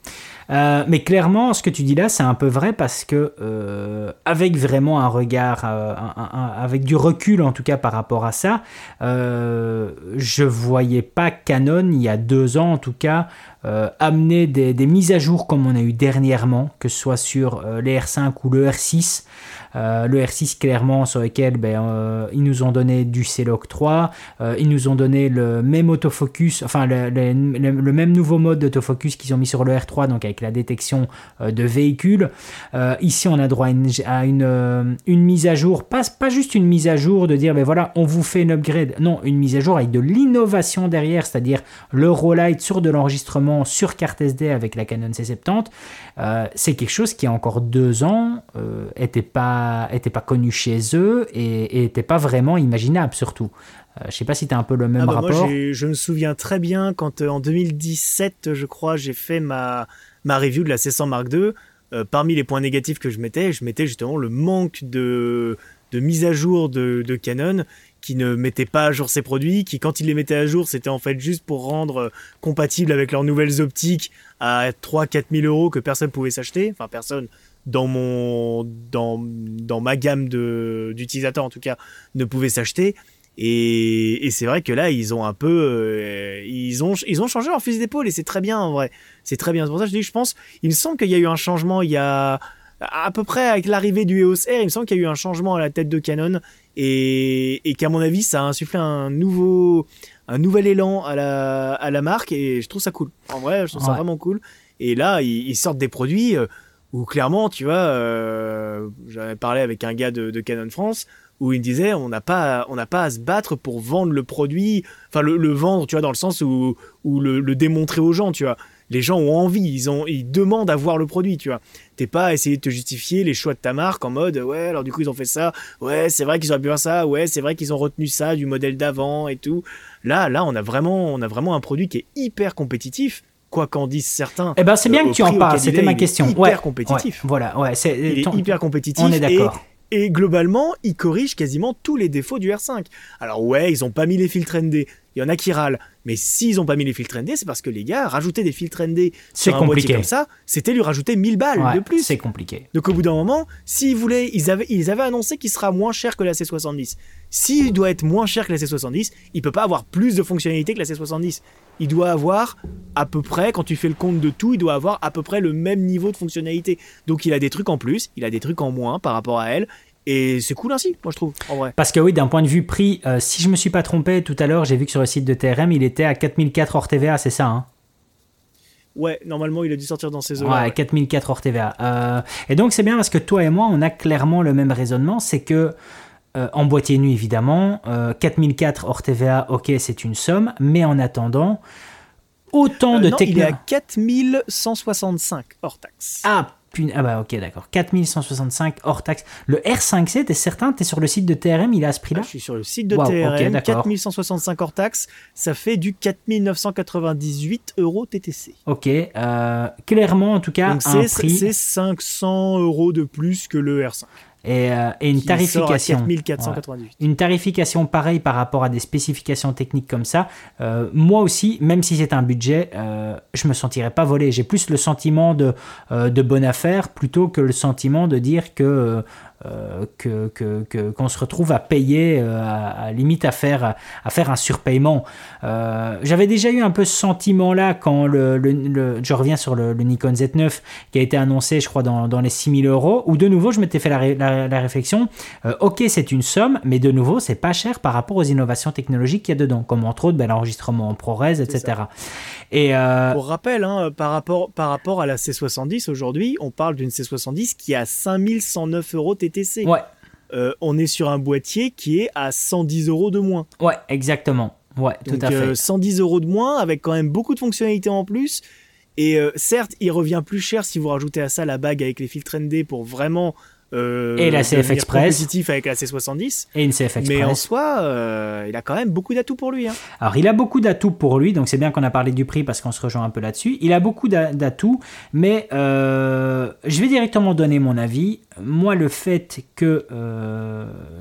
Euh, mais clairement, ce que tu dis là, c'est un peu vrai parce que euh, avec vraiment un regard, avec du recul en tout cas par rapport à ça, je voyais pas Canon il y a deux ans en tout cas amener des, des, mises à jour comme on a eu dernièrement, que ce soit sur les R5 ou le R6. Euh, le R6 clairement sur lequel ben, euh, ils nous ont donné du C-Log 3, euh, ils nous ont donné le même autofocus, enfin le, même nouveau mode d'autofocus qu'ils ont mis sur le R3, donc avec la détection de véhicules. ici on a droit à une, mise à jour, pas, juste une mise à jour de dire ben voilà on vous fait une upgrade, non une mise à jour avec de l'innovation derrière, c'est-à-dire le Rollight sur de l'enregistrement sur carte SD avec la Canon C70. c'est quelque chose qui a encore deux ans était pas était pas connu chez eux et n'était pas vraiment imaginable surtout. Euh, je sais pas si tu as un peu le même ah bah rapport. Moi, je me souviens très bien quand euh, en 2017, je crois, j'ai fait ma, ma review de la C100 Mark II. Euh, parmi les points négatifs que je mettais, je mettais justement le manque de, de mise à jour de, de Canon qui ne mettait pas à jour ses produits, qui quand il les mettait à jour, c'était en fait juste pour rendre euh, compatible avec leurs nouvelles optiques à 3-4 000 euros que personne pouvait s'acheter, enfin personne dans mon dans, dans ma gamme de d'utilisateurs en tout cas ne pouvait s'acheter. Et, et c'est vrai que là, ils ont un peu, euh, ils ont, ils ont changé leur fusil d'épaule et c'est très bien en vrai. C'est très bien. C'est pour ça que je dis, je pense, il me semble qu'il y a eu un changement il y a à peu près avec l'arrivée du EOS R, il me semble qu'il y a eu un changement à la tête de Canon et, et qu'à mon avis, ça a insufflé un nouveau, un nouvel élan à la, à la marque et je trouve ça cool. En vrai, je trouve ça vraiment cool. Et là, ils, sortent des produits euh, où clairement, tu vois, euh, j'avais parlé avec un gars de, de Canon France où il disait on n'a pas on n'a pas à se battre pour vendre le produit enfin le, vendre tu vois dans le sens où, où le, le, démontrer aux gens tu vois les gens ont envie, ils, ont, ils demandent à voir le produit, tu vois. T'es pas à essayer de te justifier les choix de ta marque en mode ouais, alors du coup ils ont fait ça, ouais, c'est vrai qu'ils auraient pu faire ça, ouais, c'est vrai qu'ils ont retenu ça du modèle d'avant et tout. Là, là, on a vraiment, on a vraiment un produit qui est hyper compétitif quoi qu'en disent certains. Eh ben, c'est bien que tu en parles. C'était ma question. Hyper compétitif. voilà, ouais, c'est. Il est hyper compétitif. On est d'accord. Et, globalement, il corrige quasiment tous les défauts du R5. Alors ouais, ils ont pas mis les filtres ND. Il y en a qui râlent. Mais s'ils n'ont pas mis les filtres ND, c'est parce que les gars, rajouter des filtres ND sur un compliqué. comme ça, c'était lui rajouter 1000 balles de plus. C'est compliqué. Donc au bout d'un moment, s'ils voulaient, ils avaient, ils avaient annoncé qu'il sera moins cher que la C70. S'il doit être moins cher que la C70, il peut pas avoir plus de fonctionnalités que la C70. Il doit avoir à peu près, quand tu fais le compte de tout, il doit avoir à peu près le même niveau de fonctionnalité. Donc il a des trucs en plus, il a des trucs en moins par rapport à elle, et c'est cool ainsi, moi je trouve, en vrai. Parce que oui, d'un point de vue prix, euh, si je me suis pas trompé tout à l'heure, j'ai vu que sur le site de TRM, il était à 4004 hors TVA, c'est ça hein? Ouais, normalement, il a dû sortir dans ces eaux Ouais, 4004 hors TVA. Euh, et donc, c'est bien parce que toi et moi, on a clairement le même raisonnement. C'est que, euh, en boîtier nu, évidemment, 4004 hors TVA, ok, c'est une somme. Mais en attendant, autant de technologies. Il est à 4165 hors taxe. Ah, ah bah ok d'accord. 4165 hors taxe. Le R5C, t'es certain? T'es sur le site de TRM, il est à ce prix-là? Je suis sur le site de TRM, 4165 hors taxe, ça fait du 4998 euros TTC. Ok, euh, clairement en tout cas. C'est 500 euros de plus que le R5. Euh, et, une tarification. Une tarification pareille par rapport à des spécifications techniques comme ça. Euh, moi aussi, même si c'est un budget, euh, je me sentirais pas volé. J'ai plus le sentiment de, de bonne affaire plutôt que le sentiment de dire que euh, que, qu'on se retrouve à payer, euh, à, limite à faire, à faire un surpaiement. Euh, j'avais déjà eu un peu ce sentiment-là quand le, je reviens sur le, Nikon Z9 qui a été annoncé, je crois, dans, dans les 6000 euros, où de nouveau je m'étais fait la, la, réflexion, ok, c'est une somme, mais de nouveau, c'est pas cher par rapport aux innovations technologiques qu'il y a dedans, comme entre autres ben, l'enregistrement en ProRes, etc. Et Pour rappel, hein, par, rapport, par rapport à la C70 aujourd'hui, on parle d'une C70 qui a 5109 euros Ouais. Euh, on est sur un boîtier qui est à 110 euros de moins. Ouais, exactement. Ouais, tout à fait. 110 euh, euros de moins avec quand même beaucoup de fonctionnalités en plus. Et euh, certes, il revient plus cher si vous rajoutez à ça la bague avec les filtres ND pour vraiment euh, et la CF Express. positif avec la C70. Et une CF Express. Mais en soi, euh, il a quand même beaucoup d'atouts pour lui. Hein. Alors, il a beaucoup d'atouts pour lui, donc c'est bien qu'on a parlé du prix parce qu'on se rejoint un peu là-dessus. Il a beaucoup d'atouts, mais euh, je vais directement donner mon avis. Moi, le fait que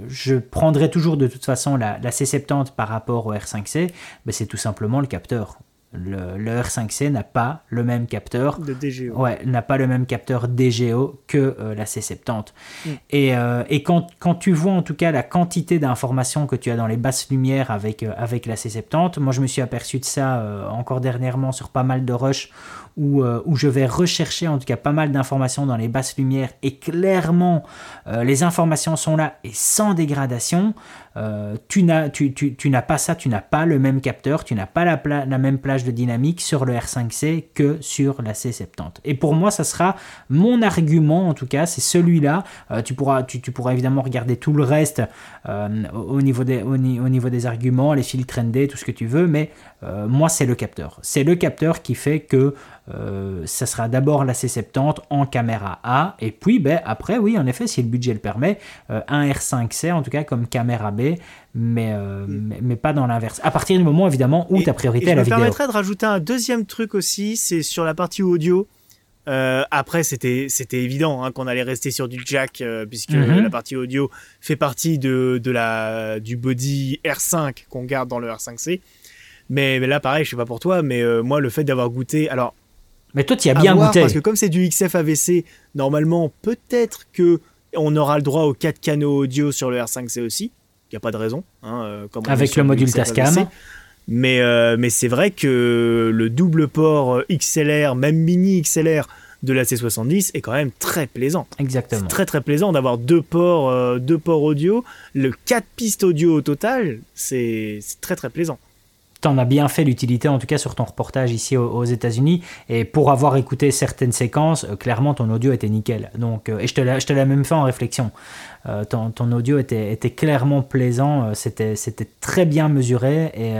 je prendrais toujours de toute façon la, la C70 par rapport au R5C, ben, c'est tout simplement le capteur. Le, R5C n'a pas le même capteur. De DGO. Ouais, n'a pas le même capteur DGO que euh, la C70. Mm. Et, euh, et quand, quand, tu vois en tout cas la quantité d'informations que tu as dans les basses lumières avec, euh, avec la C70, moi je me suis aperçu de ça encore dernièrement sur pas mal de rushs où, où, je vais rechercher en tout cas pas mal d'informations dans les basses lumières et clairement les informations sont là et sans dégradation. Euh, tu n'as pas ça, tu n'as pas le même capteur, tu n'as pas la, la, même plage de dynamique sur le R5C que sur la C70. Et pour moi, ça sera mon argument, en tout cas, c'est celui-là. Euh, tu, pourras, tu, pourras évidemment regarder tout le reste euh, au, niveau des, au, niveau des arguments, les filtres ND, tout ce que tu veux, mais moi, c'est le capteur. C'est le capteur qui fait que ça sera d'abord la C70 en caméra A, et puis ben, après, oui, en effet, si le budget le permet, un R5C, en tout cas comme caméra B, euh, mais, mais, pas dans l'inverse. À partir du moment, évidemment, où ta priorité est la vidéo. Je me permettrais de rajouter un deuxième truc aussi, c'est sur la partie audio. Euh, après, c'était c'était évident hein, qu'on allait rester sur du jack euh, puisque Mhm. la partie audio fait partie de, de la du body R5 qu'on garde dans le R5C. Mais, mais là, pareil, je sais pas pour toi, mais euh, moi, le fait d'avoir goûté, alors Mais toi, tu as bien voir, goûté. parce que comme c'est du XF AVC, normalement, peut-être que on aura le droit aux 4 canaux audio sur le R5C aussi. Il y a pas de raison. hein, euh, comme Avec le du module Tascam. Mais, euh, mais c'est vrai que le double port XLR, même mini XLR de la C70 est quand même très plaisant. Exactement. C'est très très plaisant d'avoir deux ports, euh, deux ports audio, le 4 pistes audio au total, c'est très très plaisant. T'en as bien fait l'utilité, en tout cas sur ton reportage ici aux, États-Unis. Et pour avoir écouté certaines séquences, euh, clairement ton audio était nickel. Donc, euh, et je te l'ai même fait en réflexion. Euh, ton, audio était, était clairement plaisant, c'était très bien mesuré et,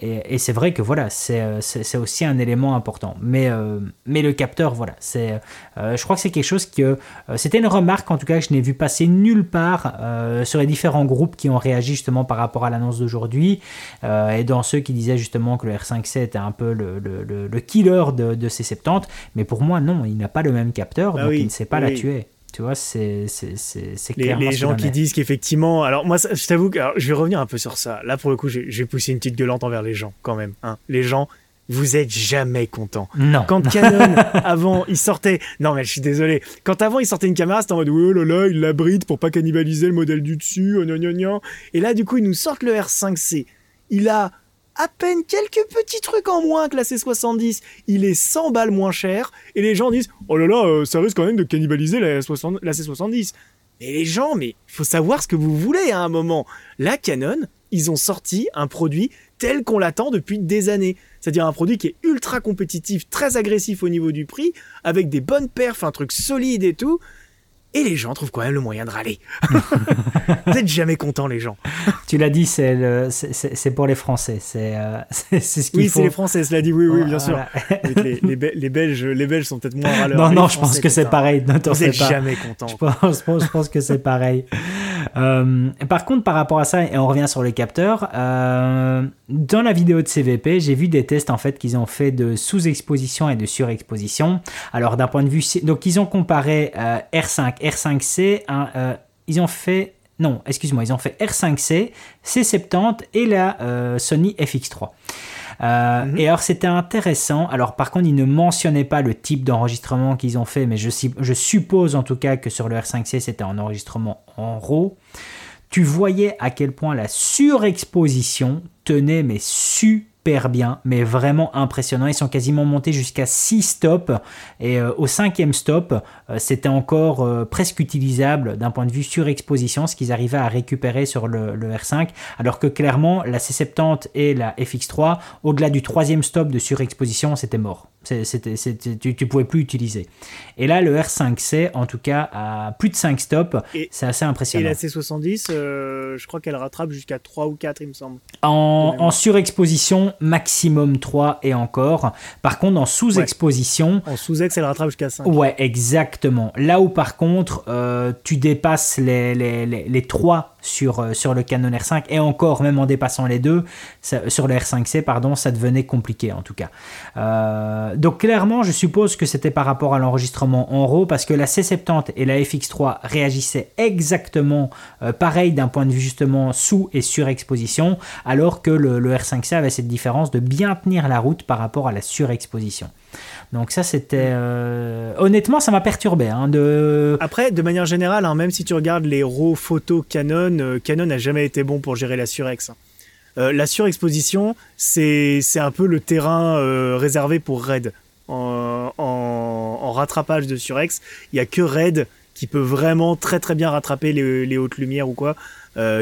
et, et c'est vrai que voilà, c'est euh, aussi un élément important. Mais, euh, mais le capteur, voilà, c'est euh, je crois que c'est quelque chose que euh, c'était une remarque en tout cas que je n'ai vu passer nulle part sur les différents groupes qui ont réagi justement par rapport à l'annonce d'aujourd'hui et dans ceux qui disaient justement que le R5C était un peu le, le, le- le killer de, de ces 70. Mais pour moi, non, il n'a pas le même capteur, Bah donc oui, il ne sait pas la tuer. Tu vois, c'est c'est Les, les gens qui disent qu'effectivement, alors moi, je t'avoue que alors, je vais revenir un peu sur ça. Là, pour le coup, j'ai j'ai poussé une petite gueulante envers les gens quand même. hein. Les gens, vous êtes jamais contents. Non. Quand Canon, avant, il sortait. Non, mais je suis désolé. Quand avant, il sortait une caméra, c'était en mode, oh là là, il l'abrite pour pas cannibaliser le modèle du dessus, oh, gna, gna, gna. Et là, du coup, ils nous sortent le R5C. Il a à peine quelques petits trucs en moins que la C70. Il est 100 balles moins cher. Et les gens disent, oh là là, euh, ça risque quand même de cannibaliser la, 60 la C70. Mais les gens, mais faut savoir ce que vous voulez à un moment. La Canon, ils ont sorti un produit tel qu'on l'attend depuis des années. C'est-à-dire un produit qui est ultra compétitif, très agressif au niveau du prix, avec des bonnes perfs, un truc solide et tout. Et les gens trouvent quand même le moyen de râler. Vous êtes jamais contents, les gens. Tu l'as dit, c'est le- c'est- pour les Français. C'est euh, c'est- ce qu'il Oui, c'est les Français, cela dit, oui, oui, bien sûr. Voilà. Les, les, Be- les Belges, les Belges sont peut-être moins râleurs. Non, non, je pense que c'est pareil. Ne Vous fais êtes pas. jamais contents. Je pense, je pense- je pense que c'est pareil. Euh, par contre, par rapport à ça, et on revient sur les capteurs, euh, dans la vidéo de CVP, j'ai vu des tests en fait qu'ils ont fait de sous-exposition et de surexposition. Alors d'un point de vue, donc ils ont comparé euh, R5, R5C, un, euh, ils ont fait non, excuse-moi, ils ont fait R5C, C70 et la euh, Sony FX3. Euh, Mhm. Et alors c'était intéressant. Alors par contre, ils ne mentionnaient pas le type d'enregistrement qu'ils ont fait, mais je, je suppose en tout cas que sur le R5C c'était un enregistrement en RAW. Tu voyais à quel point la surexposition tenait mais super bien, mais vraiment impressionnant. Ils sont quasiment montés jusqu'à 6 stops et euh, au cinquième stop, euh, c'était encore euh, presque utilisable d'un point de vue surexposition, ce qu'ils arrivaient à récupérer sur le, le R5, alors que clairement la C70 et la FX3, au-delà du troisième stop de surexposition, c'était mort. C'est- C'était, c'était- tu, tu pouvais plus utiliser. Et là, le R5C, en tout cas, à plus de 5 stops, Et- c'est assez Et impressionnant. la C70, euh, je crois qu'elle rattrape jusqu'à 3 ou 4, il me semble. En, en surexposition, maximum 3 et encore. Par contre, en sous-exposition, En sous-ex, elle rattrape jusqu'à 5. Ouais, exactement. Là où par contre, euh, tu dépasses les, les, les, les 3 sur, euh, sur le Canon R5 et encore, même en dépassant les deux, sur le R5C, pardon, ça devenait compliqué en tout cas. Euh, donc clairement, je suppose que c'était par rapport à l'enregistrement en RAW parce que la C70 et la FX3 réagissaient exactement euh, pareil d'un point de vue justement sous et surexposition, alors que le, le R5C avait cette différence de bien tenir la route par rapport à la surexposition. Donc ça c'était honnêtement ça m'a perturbé hein, Après, de manière générale, hein, même si tu regardes les RAW photos Canon, euh, Canon n'a jamais été bon pour gérer la surex. Euh, la surexposition, c'est un peu le terrain euh, réservé pour Red. En, rattrapage de surex, il y a que Red qui peut vraiment très très bien rattraper les, hautes lumières ou quoi.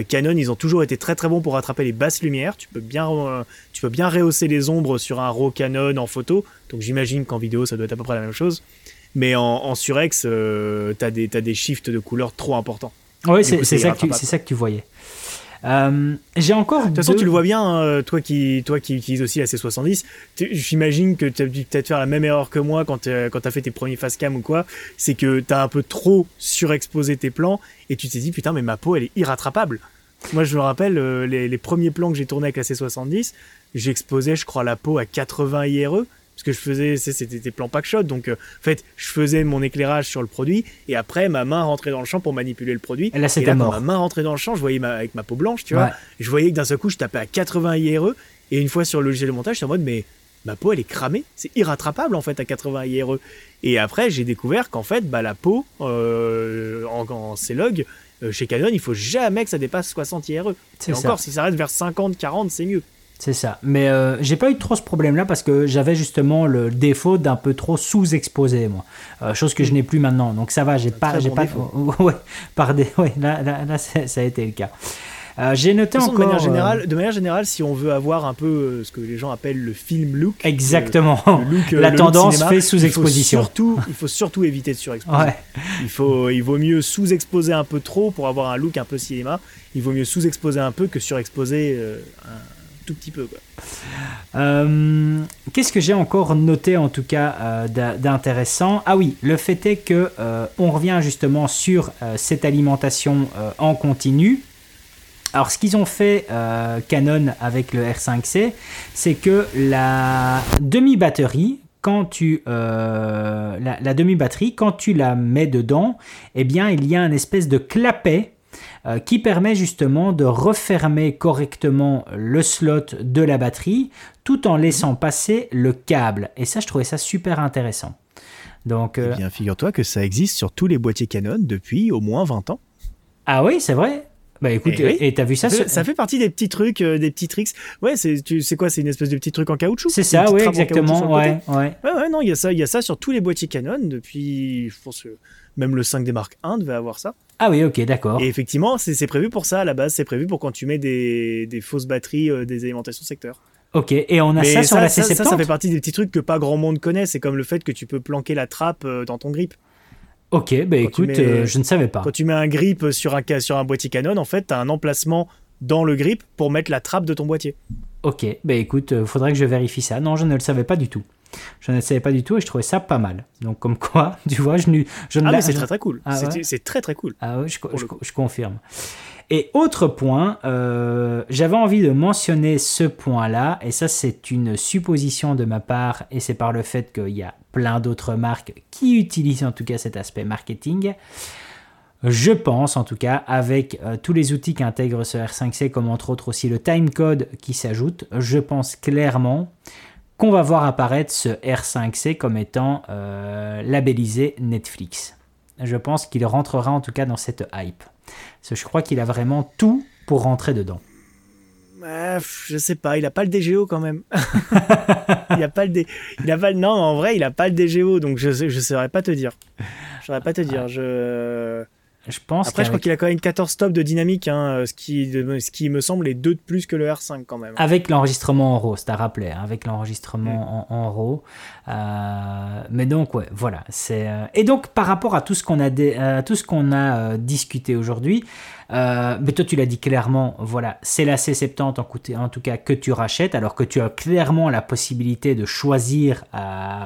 Canon, ils ont toujours été très très bons pour rattraper les basses lumières. Tu peux bien, tu peux bien rehausser les ombres sur un RAW Canon en photo. Donc j'imagine qu'en vidéo, ça doit être à peu près la même chose. Mais en, surex, t'as des, t'as des shifts de couleurs trop importants. Du c'est ça ça que tu voyais. Euh, J'ai encore De toute façon, deux- tu le vois bien, hein, toi qui, toi qui utilises aussi la C70. tu- J'imagine que tu as dû peut-être faire la même erreur que moi quand tu as fait tes premiers facecam ou quoi. C'est que tu as un peu trop surexposé tes plans et tu t'es dit putain, mais ma peau elle est irrattrapable. Moi, je me rappelle euh, les, les premiers plans que j'ai tournés avec la C70, j'exposais, je crois, la peau à 80 IRE. Ce que je faisais, c'était des plans pack-shot. Donc, euh, en fait, je faisais mon éclairage sur le produit et après, ma main rentrait dans le champ pour manipuler le produit. Et là, c'était mort. ma main rentrait dans le champ, je voyais ma, avec ma peau blanche, tu vois. Je voyais que d'un seul coup, je tapais à 80 IRE. Et une fois sur le logiciel de montage, j'étais en mode, mais ma peau, elle est cramée. C'est irrattrapable, en fait, à 80 IRE. Et après, j'ai découvert qu'en fait, bah, la peau, euh, en, en C-Log, euh, chez Canon, il faut jamais que ça dépasse 60 IRE. Et encore, si ça reste vers 50, 40, c'est mieux. C'est ça. Mais euh, j'ai pas eu trop ce problème-là parce que j'avais justement le défaut d'un peu trop sous-exposé, moi. Euh, chose que je n'ai plus maintenant. Donc ça va, j'ai pas. J'ai pas ouais, par des... ouais, là, là, là ça a été le cas. Euh, j'ai noté de encore. Manière générale, de manière générale, si on veut avoir un peu ce que les gens appellent le film look. Exactement. la tendance fait sous-exposition. Surtout, il faut surtout éviter de surexposer. Il, faut, il vaut mieux sous-exposer un peu trop pour avoir un look un peu cinéma. Il vaut mieux sous-exposer un peu que surexposer un tout petit peu. Euh, qu'est-ce que j'ai encore noté en tout cas euh, d'intéressant? Ah oui, le fait est que euh, on revient justement sur cette alimentation en continu. Alors ce qu'ils ont fait Canon avec le R5C, c'est que la demi-batterie, quand tu la, demi-batterie, quand tu la mets dedans, eh bien il y a un espèce de clapet euh, qui permet justement de refermer correctement le slot de la batterie tout en laissant passer le câble. Et ça, je trouvais ça super intéressant. Donc, eh euh, bien, figure-toi que ça existe sur tous les boîtiers Canon depuis au moins 20 ans. Ah oui, c'est vrai bah écoute, eh et t'as vu ça ça fait, partie des petits trucs, euh, des petits tricks. Ouais, c'est tu sais quoi, c'est une espèce de petit truc en caoutchouc? C'est ça, oui, exactement. Ouais, ouais. ouais, ouais, non, il y a ça, il y a ça sur tous les boîtiers Canon depuis, je pense que même le 5D Mark 1 devait avoir ça. Ah oui, ok, d'accord. Et effectivement, c'est prévu pour ça à la base. C'est prévu pour quand tu mets des, des fausses batteries, euh, des alimentations secteur. Ok, et on a ça sur la C70 ça, ça, fait partie des petits trucs que pas grand monde connaît. C'est comme le fait que tu peux planquer la trappe euh, dans ton grip. Ok, bah écoute, euh, je ne savais pas. Quand tu mets un grip sur un, sur un boîtier Canon, en fait, tu as un emplacement dans le grip pour mettre la trappe de ton boîtier. Ok, bah écoute, faudrait que je vérifie ça. Non, je ne le savais pas du tout. Je ne savais pas du tout et je trouvais ça pas mal. Donc comme quoi, tu vois, je, ne, je ne ah, c'est très très cool. Ah c'est très très cool. Ah je, je, confirme. Et autre point, euh, j'avais envie de mentionner ce point-là, et ça c'est une supposition de ma part, et c'est par le fait qu'il y a plein d'autres marques qui utilisent en tout cas cet aspect marketing. Je pense en tout cas, avec euh, tous les outils qu'intègre ce R5C, comme entre autres aussi le timecode qui s'ajoute, je pense clairement qu'on va voir apparaître ce R5C comme étant euh, labellisé Netflix. Je pense qu'il rentrera en tout cas dans cette hype. Parce que je crois qu'il a vraiment tout pour rentrer dedans. je sais pas, il a pas le DGO quand même. il a pas le il a pas non en vrai il a pas le DGO donc je je saurais pas te dire. Je saurais pas te dire. Je je pense Après, je crois qu'il a quand même 14 stops de dynamique, hein, ce, qui, ce qui me semble est deux de plus que le R5 quand même. Avec l'enregistrement en RAW, c'est à rappeler, hein, avec l'enregistrement mm. en, en, RAW. Euh, mais donc, ouais, voilà. c'est euh, Et donc, par rapport à tout ce qu'on a, euh, tout ce qu'on a discuté aujourd'hui, mais toi, tu l'as dit clairement, voilà, c'est la C70 en, en, tout cas que tu rachètes, alors que tu as clairement la possibilité de choisir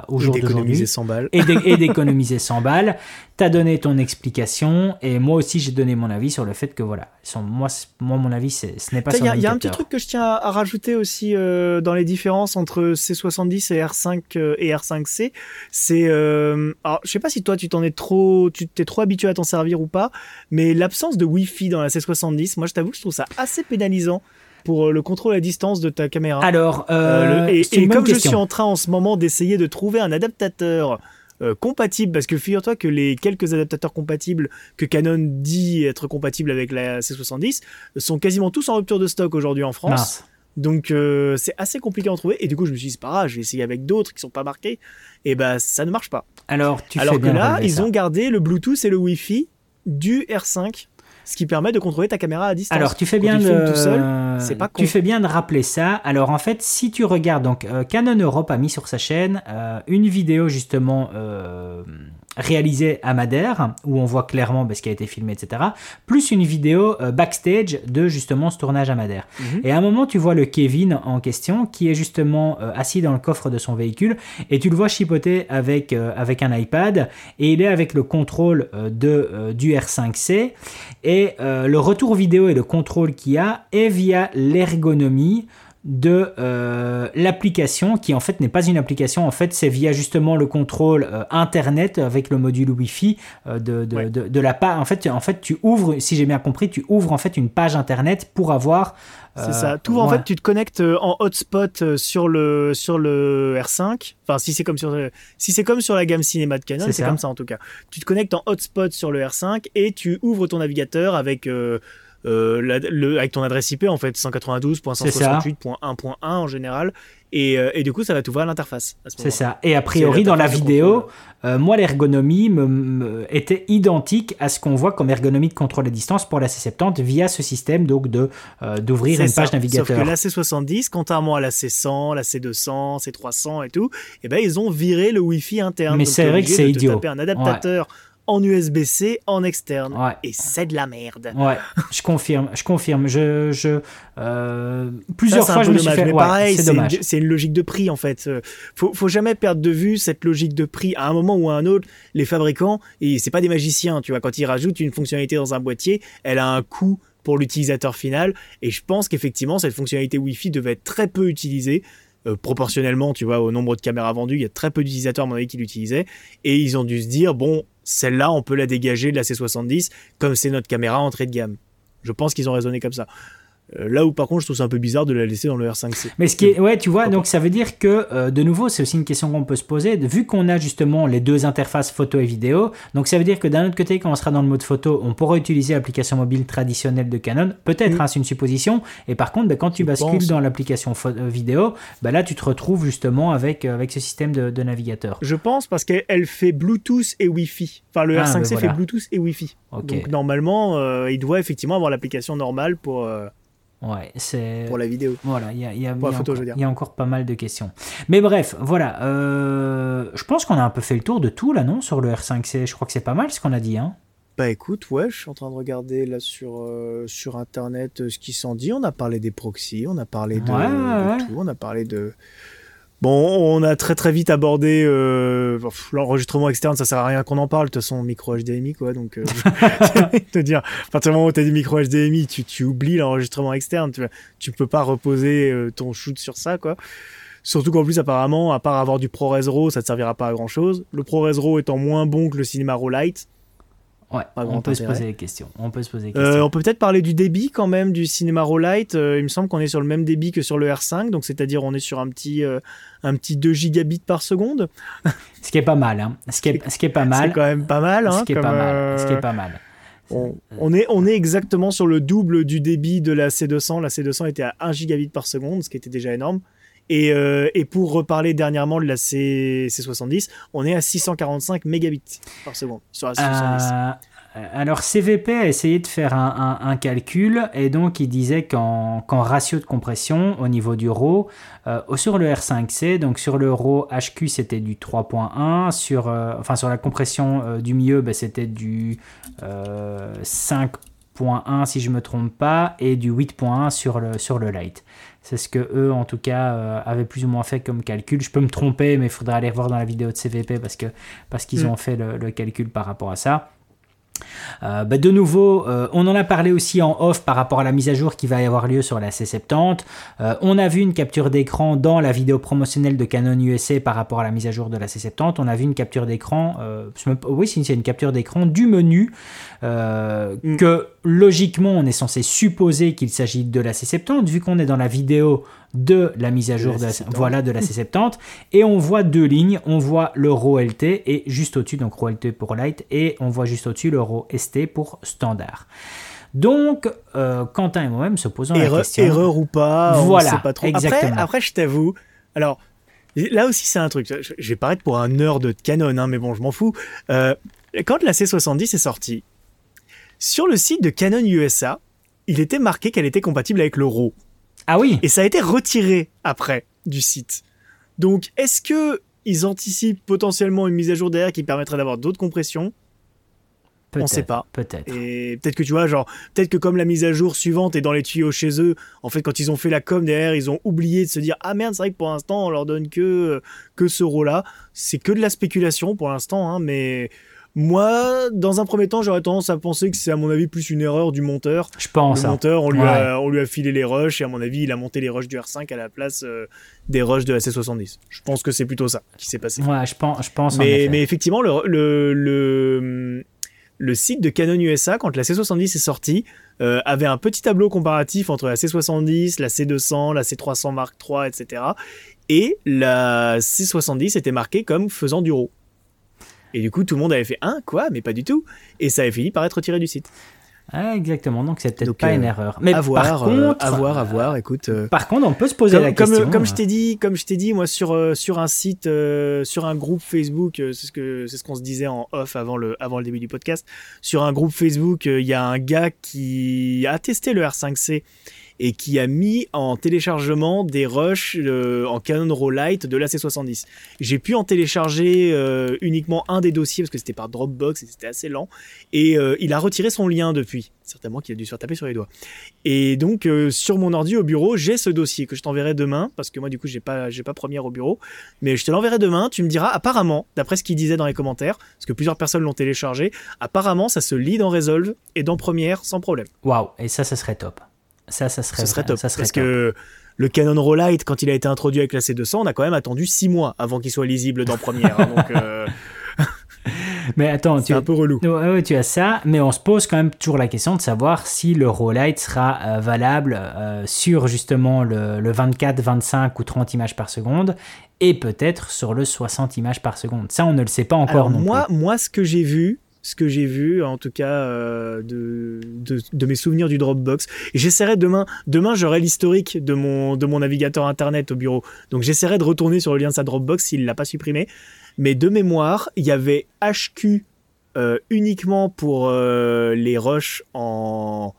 au jour d'aujourd'hui. Et d'économiser 100 balles. Tu as donné ton explication, et moi aussi, j'ai donné mon avis sur le fait que, voilà, moi, moi mon avis, ce n'est pas ça. Il y, a un petit truc que je tiens à, rajouter aussi dans les différences entre C70 et R5 et R5C, c'est euh, alors je sais pas si toi tu t'en es trop tu t'es trop habitué à t'en servir ou pas, mais l'absence de Wi-Fi dans la C70, moi je t'avoue je trouve ça assez pénalisant pour euh, le contrôle à distance de ta caméra. Alors, euh, et, comme je suis en train en ce moment d'essayer de trouver un adaptateur compatible, parce que figure-toi que les quelques adaptateurs compatibles que Canon dit être compatibles avec la C70 sont quasiment tous en rupture de stock aujourd'hui en France. Donc euh, c'est assez compliqué à en trouver. Et du coup, je me suis dit, c'est pas grave, je vais essayer avec d'autres qui sont pas marqués. Et ben ça ne marche pas. Alors, tu Alors que là, ils ont gardé le Bluetooth et le Wi-Fi du R5 ce qui permet de contrôler ta caméra à distance. Alors tu fais bien de tout seul, c'est pas Tu fais bien de rappeler ça. Alors en fait, si tu regardes donc euh, Canon Europe a mis sur sa chaîne euh, une vidéo justement réalisé à Madère, où on voit clairement bah, ce qui a été filmé, etc. Plus une vidéo euh, backstage de justement ce tournage à Madère. Mhm. Et à un moment, tu vois le Kevin en question qui est justement euh, assis dans le coffre de son véhicule et tu le vois chipoter avec, euh, avec un iPad et il est avec le contrôle de, du R5C et le retour vidéo et le contrôle qu'il y a est via l'ergonomie de euh, l'application qui en fait n'est pas une application, en fait c'est via justement le contrôle euh, internet avec le module Wi-Fi euh, de, de, de, la page. En fait, en fait, tu ouvres, si j'ai bien compris, tu ouvres en fait une page internet pour avoir. c'est ça. Tout en fait, tu te connectes en hotspot sur le sur le R5. Enfin, si c'est comme sur si c'est comme sur la gamme cinéma de Canon, c'est comme ça en tout cas. Tu te connectes en hotspot sur le R5 et tu ouvres ton navigateur avec euh, le, avec ton adresse IP en fait 192.168.1.1 en général. Et, euh, et, du coup ça va t'ouvrir l'interface c'est ça. Et a priori dans la vidéo euh, moi l'ergonomie me, était identique à ce qu'on voit comme ergonomie de contrôle à distance pour la C70 via ce système donc de d'ouvrir une page navigateur sauf que la C70 contrairement à la C100 la C200 C300 et tout et eh ben ils ont viré le Wi-Fi interne. Mais c'est vrai que c'est idiot. un adaptateur en USB-C en externe. Et c'est de la merde. Ouais, je confirme, je confirme. Je, je euh, plusieurs fois je me suis fait. pareil, c'est une, logique de prix en fait. Euh, faut, faut jamais perdre de vue cette logique de prix. À un moment ou à un autre, les fabricants, et c'est pas des magiciens, tu vois, quand ils rajoutent une fonctionnalité dans un boîtier, elle a un coût pour l'utilisateur final. Et je pense qu'effectivement, cette fonctionnalité Wi-Fi devait être très peu utilisée. Euh, proportionnellement, tu vois, au nombre de caméras vendues, il y a très peu d'utilisateurs, à mon avis, qui l'utilisaient. Et ils ont dû se dire, bon, celle-là, on peut la dégager de la C70, comme c'est notre caméra entrée de gamme. Je pense qu'ils ont raisonné comme ça. Euh, là où par contre je trouve ça un peu bizarre de la laisser dans le R5C. Mais ce qui est, ouais, tu vois, donc ça veut dire que euh, de nouveau, c'est aussi une question qu'on peut se poser. Vu qu'on a justement les deux interfaces photo et vidéo, donc ça veut dire que d'un autre côté, quand on sera dans le mode photo, on pourra utiliser l'application mobile traditionnelle de Canon. Peut-être, hein, c'est une supposition. Et par contre, ben, quand tu bascules dans l'application euh, vidéo, ben, là tu te retrouves justement avec, avec ce système de, navigateur. Je pense parce qu'elle fait Bluetooth et Wi-Fi. Enfin, le ah, R5C ben fait Bluetooth et Wi-Fi. Donc normalement, il doit effectivement avoir l'application normale pour. Ouais, c'est. Pour la vidéo. Voilà, il y a, y, a, y a encore pas mal de questions. Mais bref, voilà. Euh, je pense qu'on a un peu fait le tour de tout là, non Sur le R5C. Je crois que c'est pas mal ce qu'on a dit, hein bah écoute, ouais, je suis en train de regarder là sur, euh, sur internet euh, ce qui s'en dit. On a parlé des proxys, on a parlé de, tout, on a parlé de, Bon, on a très très vite abordé euh, l'enregistrement externe, ça sert à rien qu'on en parle. De toute façon, micro HDMI quoi. Donc, euh, te dire, à partir du moment où t'as du micro HDMI, tu, tu oublies l'enregistrement externe. Tu, tu peux pas reposer euh, ton shoot sur ça quoi. Surtout qu'en plus, apparemment, à part avoir du ProRes RAW, ça te servira pas à grand chose. Le ProRes RAW étant moins bon que le Cinema RAW Lite, Ouais, on peut se poser des questions. On peut se poser euh, on peut peut-être parler du débit quand même du cinéma Rollight. Euh, il me semble qu'on est sur le même débit que sur le R5, donc c'est-à-dire on est sur un petit, euh, un petit 2 gigabits par seconde. ce qui est pas mal, hein. Ce qui est, ce qui est pas mal. C'est quand même pas mal, hein, Ce qui est pas mal. Ce qui est pas mal. On, est, on est exactement sur le double du débit de la C200. La C200 était à 1 gigabit par seconde, ce qui était déjà énorme. Euh, et, pour reparler dernièrement de la C, 70 on est à 645 mégabits par seconde sur la C70. Euh, alors CVP a essayé de faire un, calcul et donc il disait qu'en ratio de compression au niveau du RAW, euh, sur le R5C, donc sur le RAW HQ c'était du 3.1, sur, enfin sur la compression du milieu ben, c'était du 5.1 si je me trompe pas et du 8.1 sur le, sur le Light. C'est ce que eux, en tout cas, euh, avaient plus ou moins fait comme calcul. Je peux me tromper, mais il faudrait aller voir dans la vidéo de CVP parce que parce qu'ils mm. ont fait le, calcul par rapport à ça. Euh, bah, de nouveau, euh, on en a parlé aussi en off par rapport à la mise à jour qui va y avoir lieu sur la C70. on a vu une capture d'écran dans la vidéo promotionnelle de Canon USA par rapport à la mise à jour de la C70. On a vu une capture d'écran, oui, c'est une capture d'écran du menu mm. que logiquement, on est censé supposer qu'il s'agit de la C70, vu qu'on est dans la vidéo de la mise à jour de la, voilà, de la C70. Et on voit deux lignes. On voit le RAW LT et juste au-dessus, donc RAW LT pour Light, et on voit juste au-dessus le RAW ST pour Standard. Donc, euh, Quentin et moi-même se posant la question. Erreur ou pas, voilà, sait pas trop. Exactement. Après, je t'avoue, alors là aussi c'est un truc, je vais paraître pour un nerd de Canon, hein, mais bon, je m'en fous. Euh, quand la C70 est sortie, sur le site de Canon USA, il était marqué qu'elle était compatible avec le RAW. Ah oui. Et ça a été retiré après du site. Donc, est-ce que ils anticipent potentiellement une mise à jour derrière qui permettrait d'avoir d'autres compressions? On ne sait pas. Peut-être. Et peut-être que tu vois, genre, peut-être que comme la mise à jour suivante est dans les tuyaux chez eux, en fait, quand ils ont fait la com derrière, ils ont oublié de se dire ah merde, c'est vrai que pour l'instant on leur donne que que ce RAW là. C'est que de la spéculation pour l'instant, hein, mais Moi, dans un premier temps, j'aurais tendance à penser que c'est à mon avis plus une erreur du monteur. Je pense. Le hein. monteur, on lui, Ouais. a, on lui a filé les rushs et à mon avis, il a monté les rushs du R5 à la place euh, des rushs de la C70. Je pense que c'est plutôt ça qui s'est passé. Ouais, je pense, je pense en Mais, effectivement, le, le, le, le site de Canon USA, quand la C70 est sortie, euh, avait un petit tableau comparatif entre la C70, la C200, la C300 Mark III, etc. Et la C70 était marquée comme faisant du RAW. Et du coup, tout le monde avait fait un quoi, mais pas du tout. Et ça avait fini par être retiré du site. Ouais, exactement, donc c'est peut-être pas euh, une erreur. Mais à voir, par euh, contre, à voir, à voir. Écoute, euh, Par contre, on peut se poser comme, la question. comme je t'ai dit, comme je t'ai dit, moi sur euh, sur un site, sur un groupe Facebook, c'est ce que c'est ce qu'on se disait en off avant le avant le début du podcast. Sur un groupe Facebook, il y a un gars qui a testé le R5C et qui a mis en téléchargement des rushs euh, en Canon RAW Lite de la C70. J'ai pu en télécharger euh, uniquement un des dossiers parce que c'était par Dropbox et c'était assez lent. Et euh, il a retiré son lien depuis. Certainement qu'il a dû se faire taper sur les doigts. Et donc sur mon ordi au bureau, j'ai ce dossier que je t'enverrai demain parce que moi du coup j'ai pas j'ai pas première au bureau, mais je te l'enverrai demain. Tu me diras apparemment, d'après ce qu'il disait dans les commentaires, parce que plusieurs personnes l'ont téléchargé, apparemment ça se lit dans Resolve et dans Premiere sans problème. Waouh, et ça, ça serait top. Ça, ça serait, top Ça serait parce top. que le Canon RAW Lite quand il a été introduit avec la C200, on a quand même attendu 6 mois avant qu'il soit lisible dans Premiere. hein, donc euh, Mais attends, c'est tu, un peu relou. Ouais, ouais, tu as ça, mais on se pose quand même toujours la question de savoir si le Rollight sera euh, valable euh, sur justement le, le 24, 25 ou 30 images par seconde et peut-être sur le 60 images par seconde. Ça, on ne le sait pas encore Alors non moi, plus. moi, ce que j'ai vu, ce que j'ai vu, en tout cas euh, de, de, de mes souvenirs du Dropbox, et j'essaierai demain, demain j'aurai l'historique de mon, de mon navigateur internet au bureau, donc j'essaierai de retourner sur le lien de sa Dropbox s'il l'a pas supprimé, mais de mémoire, il y avait HQ euh, uniquement pour euh, les rushs en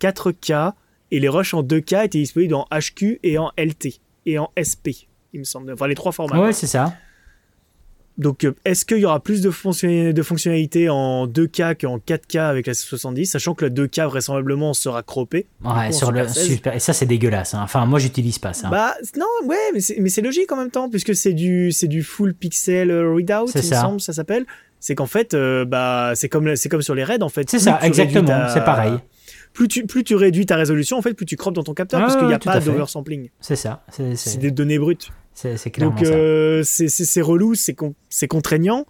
4K, et les rushs en 2K étaient disponibles en HQ et en LT, et en SP, il me semble, enfin les trois formats. Ouais, c'est ça. Donc, euh, est-ce qu'il y aura plus de, fonction- de fonctionnalités en 2K qu'en 4K avec la C70, sachant que la 2K vraisemblablement sera croppée? Ouais, sur le Super 16. super. Et ça, c'est dégueulasse. hein. Enfin, moi, j'utilise pas ça. Bah non, ouais, mais c'est, logique en même temps, puisque c'est du, du full pixel euh, readout, il ça. me semble, ça s'appelle. C'est qu'en fait, euh, bah, c'est comme, comme sur les raids en fait. c'est ça, exactement. ta- C'est pareil. Plus tu, plus tu réduis ta résolution, en fait, plus tu croppes dans ton capteur, Ah parce qu'il n'y a pas d'oversampling. C'est ça. C'est des données brutes. C'est- Donc euh, c'est, relou, c'est, con- c'est contraignant,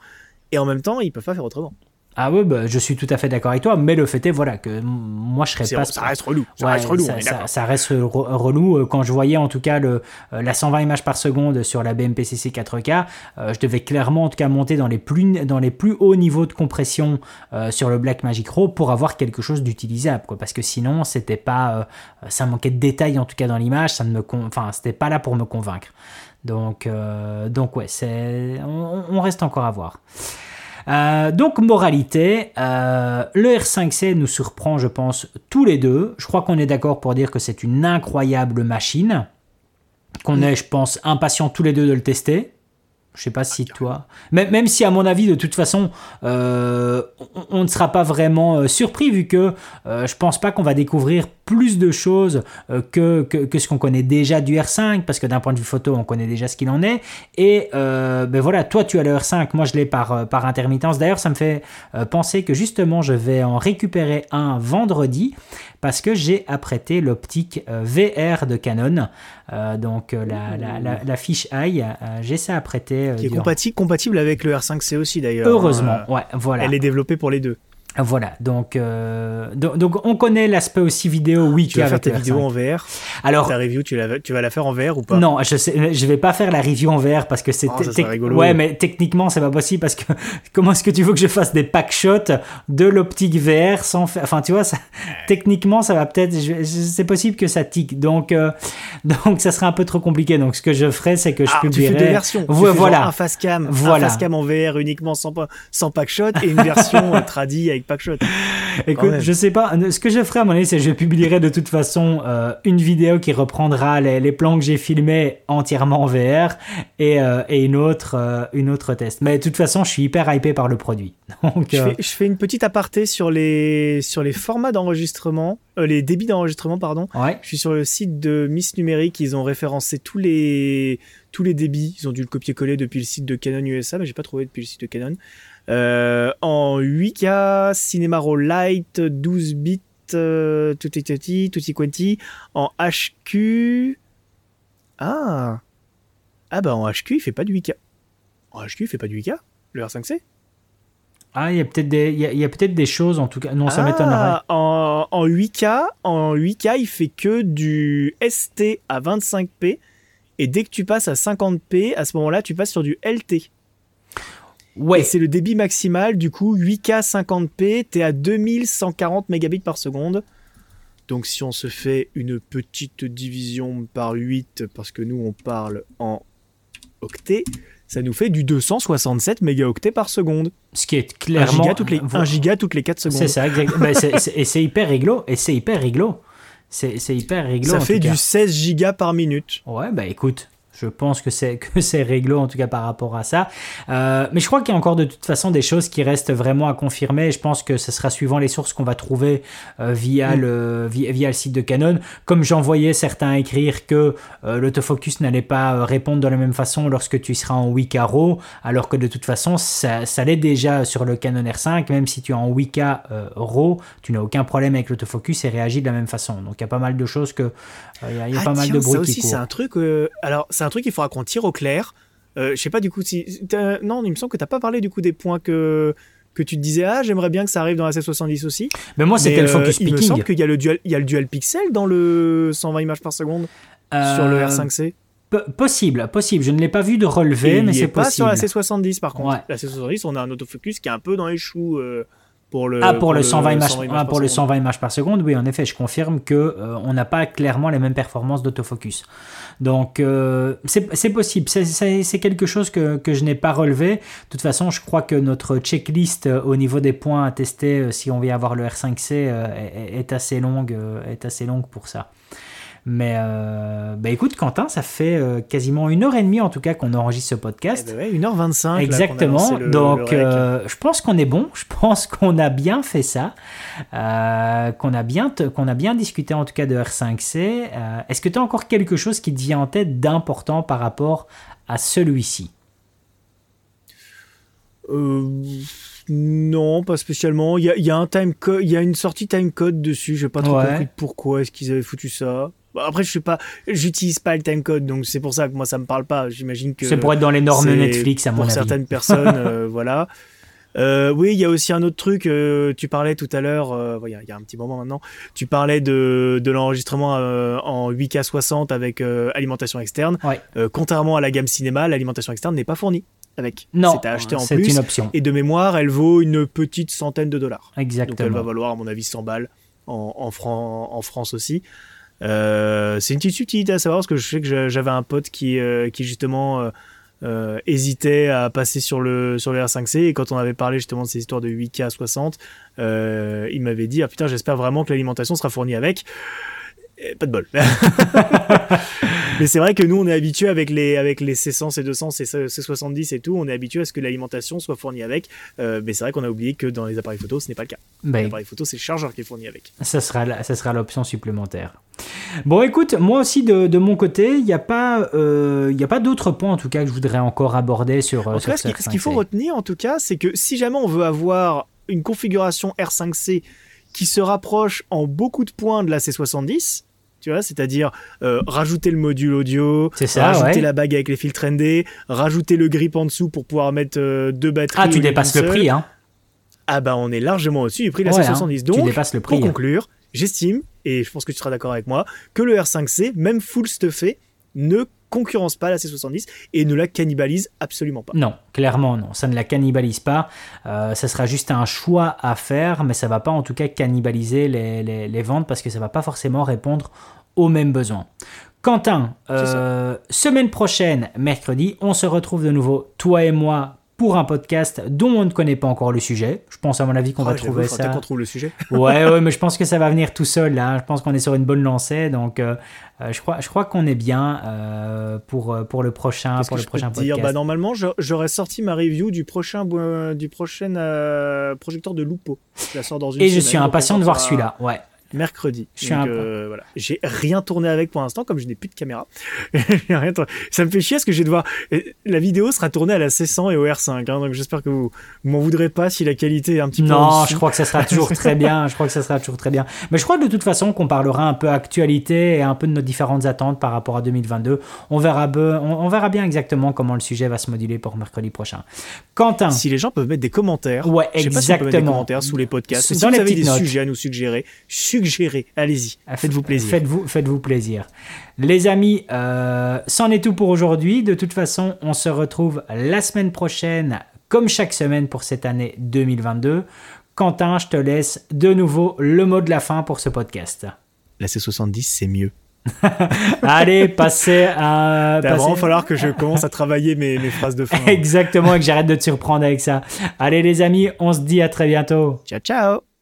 et en même temps, ils peuvent pas faire autrement. Ah ouais, bah, je suis tout à fait d'accord avec toi, mais le fait est voilà que moi je serais pas. ça reste relou. Ça Ouais, reste relou, ça, reste re- relou. Euh, Quand je voyais en tout cas le, euh, la 120 images par seconde sur la BMPCC 4K, euh, je devais clairement en tout cas monter dans les plus, dans les plus hauts niveaux de compression euh, sur le Blackmagic Raw pour avoir quelque chose d'utilisable. quoi. Parce que sinon, c'était pas, euh, ça manquait de détails en tout cas dans l'image, ça ne me, enfin, c'était pas là pour me convaincre. Donc, euh, donc ouais, c'est, on, on reste encore à voir. Euh, donc, moralité, euh, le R5C nous surprend, je pense, tous les deux. Je crois qu'on est d'accord pour dire que c'est une incroyable machine, qu'on est, je pense, impatients tous les deux de le tester. Je sais pas si toi. Même, même si, à mon avis, de toute façon, euh, on, on ne sera pas vraiment euh, surpris, vu que euh, je pense pas qu'on va découvrir plus de choses euh, que, que, que ce qu'on connaît déjà du R5, parce que d'un point de vue photo, on connaît déjà ce qu'il en est. Et ben voilà, toi, tu as le R5, moi, je l'ai par, par intermittence. D'ailleurs, ça me fait penser que justement, je vais en récupérer un vendredi, parce que j'ai apprêté l'optique euh, VR de Canon. Euh, donc, euh, la, la, la, la fiche Eye, j'ai ça apprêté. Qui est durant- compatible, compatible avec le R5C aussi d'ailleurs. Heureusement, Euh, ouais, voilà. Elle est développée pour les deux. Voilà, donc, euh, donc, donc on connaît l'aspect aussi vidéo, oui, Tu vas faire avec ta le vidéo R5. en VR. Alors, Ta review, tu, la- tu vas la faire en VR ou pas? Non, je sais, je vais pas faire la review en VR parce que c'est Oh, serait rigolo. ouais, mais techniquement c'est pas possible parce que comment est-ce que tu veux que je fasse des pack shots de l'optique VR sans faire, enfin tu vois, ça, techniquement ça va peut-être, c'est possible que ça tique, donc euh, donc ça serait un peu trop compliqué. Donc ce que je ferai, c'est que je Ah, tu publierai. fais deux versions. Tu fais voilà. un face cam, Voilà. un face cam en VR uniquement sans, sans pack shot et une version euh, tradie avec pack shot. Écoute, même. je sais pas. Ce que je ferai à mon avis, c'est que je publierai de toute façon euh, une vidéo qui reprendra les, les plans que j'ai filmés entièrement en VR et, euh, et une autre euh, une autre test. Mais de toute façon, je suis hyper hypé par le produit. Donc, Je fais, je fais une petite aparté sur les, sur les formats d'enregistrement, euh, les débits d'enregistrement, pardon. ouais. Je suis sur le site de Miss Numérique, ils ont référencé tous les, tous les débits. Ils ont dû le copier-coller depuis le site de Canon USA, mais j'ai pas trouvé depuis le site de Canon. Euh, en en 8K, Cinema Raw Light, 12 bits, euh, tutti tutti, tutti quanti, en HQ. Ah Ah bah en HQ, il fait pas du 8K. En HQ, il fait pas du 8K, le R5C Ah, il y a peut-être des, il y a, il y a peut-être des choses en tout cas. Non, ça Ah, m'étonnerait. En, en 8K, en 8K, il fait que du ST à 25p. Et dès que tu passes à 50p, à ce moment-là, tu passes sur du LT. Ouais. C'est le débit maximal, du coup, 8K 50p, t'es à 2140 mégabits par seconde. Donc si on se fait une petite division par 8, parce que nous on parle en octets, ça nous fait du 267 mégaoctets par seconde. Ce qui est 1 clairement. giga toutes les, Vo- 1 giga toutes les 4 secondes. C'est ça, exact. C'est- c'est- et c'est hyper réglo. Et c'est hyper réglo. C'est c'est hyper réglo. Ça en fait tout cas. du 16 gigas par minute. Ouais, bah écoute, je pense que c'est que c'est réglo en tout cas par rapport à ça. Euh, mais je crois qu'il y a encore de toute façon des choses qui restent vraiment à confirmer. Je pense que ce sera suivant les sources qu'on va trouver euh, via Mm. le via, via le site de Canon. Comme j'en voyais certains écrire que euh, l'autofocus n'allait pas répondre de la même façon lorsque tu seras en 8K RAW, alors que de toute façon ça, ça l'est déjà sur le Canon R5. Même si tu es en 8K euh, RAW, tu n'as aucun problème avec l'autofocus et réagit de la même façon. Donc il y a pas mal de choses que il y a, il y a Ah, pas mal de ça bruit aussi, qui c'est un truc. alors, c'est un truc qu'il faudra qu'on tire au clair. Euh, je sais pas du coup si. Non, il me semble que t'as pas parlé du coup des points que que tu te disais ah j'aimerais bien que ça arrive dans la C70 aussi. Mais moi c'était le euh, focus il me picking. semble qu'il y a le dual, il y a le dual pixel dans le 120 images par seconde sur le Euh, R5C. P- possible, possible. Je ne l'ai pas vu de relevé, Et mais c'est est pas sur possible. la C70 par contre. Ouais. La C70, on a un autofocus qui est un peu dans les choux euh, pour le. Ah, pour, le 120 images, 120 ah, par pour le seconde. 120 images par seconde, oui, en effet, je confirme que euh, on n'a pas clairement les mêmes performances d'autofocus. Donc, euh, c'est possible. C'est- quelque chose que, je n'ai pas relevé. De toute façon, je crois que notre checklist euh, au niveau des points à tester euh, si on vient avoir le R5C euh, est, est assez longue, est assez longue pour ça. Mais euh, bah écoute, Quentin, ça fait euh, quasiment une heure et demie en tout cas qu'on enregistre ce Eh podcast. ben ouais, 1h25. là, qu'on a Exactement. le- Donc, le euh, je pense qu'on est bon. Je pense qu'on a bien fait ça. Qu'on a bien, qu'on a bien discuté en tout cas de R5C. Euh, Est-ce que tu as encore quelque chose qui te vient en tête d'important par rapport à celui-ci? Non, pas spécialement. Il y a, y a un time co- il y a une sortie timecode dessus. J'ai pas trop Ouais. compris pourquoi est-ce qu'ils avaient foutu ça. Bah, Après, je sais pas, j'utilise pas le timecode, donc c'est pour ça que moi ça me parle pas. J'imagine que C'est pour être dans les normes Netflix, à mon pour avis. certaines personnes, euh, voilà. Euh, oui, il y a aussi un autre truc. euh, tu parlais tout à l'heure, il y, a- il y a un petit moment maintenant. Tu parlais de, de l'enregistrement en 8K 60 avec alimentation externe. Ouais. Contrairement à la gamme cinéma, l'alimentation externe n'est pas fournie avec. Non, c'est à acheter en c'est plus. une option. Et de mémoire, elle vaut une petite centaine de dollars. Donc elle Exactement. va valoir, à mon avis, 100 balles en, en, Fran- en France aussi. Euh, c'est une petite subtilité à savoir parce que je sais que j'a- j'avais un pote qui, euh, justement euh, hésitait à passer sur le, sur le R5C et quand on avait parlé justement de ces histoires de 8K à 60, euh, il m'avait dit ah putain j'espère vraiment que l'alimentation sera fournie avec. Pas de bol. Mais c'est vrai que nous on est habitué avec les avec les C100, C200, C- C70 et tout, on est habitué à ce que l'alimentation soit fournie avec. Euh, mais c'est vrai qu'on a oublié que dans les appareils photo ce n'est pas le cas. Ben, L'appareil photo c'est le chargeur qui est fourni avec. Ça sera, la- ça sera l'option supplémentaire. Bon, écoute, moi aussi de, de mon côté, il n'y a pas, euh, il y a pas d'autres points en tout cas que je voudrais encore aborder sur. En tout cas, ce qui- ce ce qu'il faut R5C. retenir en tout cas, c'est que si jamais on veut avoir une configuration R5C qui se rapproche en beaucoup de points de la C70, tu vois, c'est-à-dire euh, rajouter le module audio, ça, rajouter ouais. la bague avec les filtres ND, rajouter le grip en dessous pour pouvoir mettre euh, deux batteries. Ah, tu dépasses le prix, hein Ah bah on est largement au-dessus du prix de la Ouais, C70. hein, Donc, tu dépasses le prix. pour conclure, j'estime, et je pense que tu seras d'accord avec moi, que le R5C, même full stuffé, ne concurrence pas la C70 et ne la cannibalise absolument pas. Non, clairement non, ça ne la cannibalise pas. Euh, ça sera juste un choix à faire, mais ça va pas en tout cas cannibaliser les, les- les ventes parce que ça va pas forcément répondre aux mêmes besoins. Quentin, euh, semaine prochaine, mercredi, on se retrouve de nouveau, toi et moi, pour un podcast dont on ne connaît pas encore le sujet. Je pense à mon avis qu'on Oh, va trouver ça. qu'on trouve le sujet. Ouais, ouais, mais je pense que ça va venir tout seul là. Je pense qu'on est sur une bonne lancée, donc euh, euh, je crois, je crois qu'on est bien euh, pour pour le prochain, pour que le je peux prochain dire? Podcast. bah, Normalement, j'aurais sorti ma review du prochain, euh, du prochain projecteur de Lupo. Je la sors dans une Et je suis impatient de voir celui-là. Ouais. Mercredi. Donc, un- euh, voilà. J'ai rien tourné avec pour l'instant, comme je n'ai plus de caméra. J'ai. Ça me fait chier parce que je vais devoir. et La vidéo sera tournée à la C100 et au R5. hein, donc j'espère que vous, vous m'en voudrez pas si la qualité est un petit peu. Non, je crois que ça sera toujours très bien. Je crois que ça sera toujours très bien. Mais je crois de toute façon qu'on parlera un peu actualité et un peu de nos différentes attentes par rapport à 2022. On verra, be- on, on verra bien exactement comment le sujet va se moduler pour mercredi prochain. Quentin, Si les gens peuvent mettre des commentaires. Ouais, Je sais pas si on peut mettre des commentaires sous les podcasts. Dans si les vous avez petites des notes. sujets à nous suggérer, suggérez. Allez-y. Faites-vous plaisir. Faites-vous faites-vous plaisir. Les amis, euh, c'en est tout pour aujourd'hui. De toute façon, on se retrouve la semaine prochaine, comme chaque semaine pour cette année 2022. Quentin, je te laisse de nouveau le mot de la fin pour ce podcast. La C70, c'est mieux. Allez, passez à. Il va vraiment falloir que je commence à travailler mes, mes phrases de fin. Exactement, et que j'arrête de te surprendre avec ça. Allez les amis, on se dit à très bientôt. ciao, ciao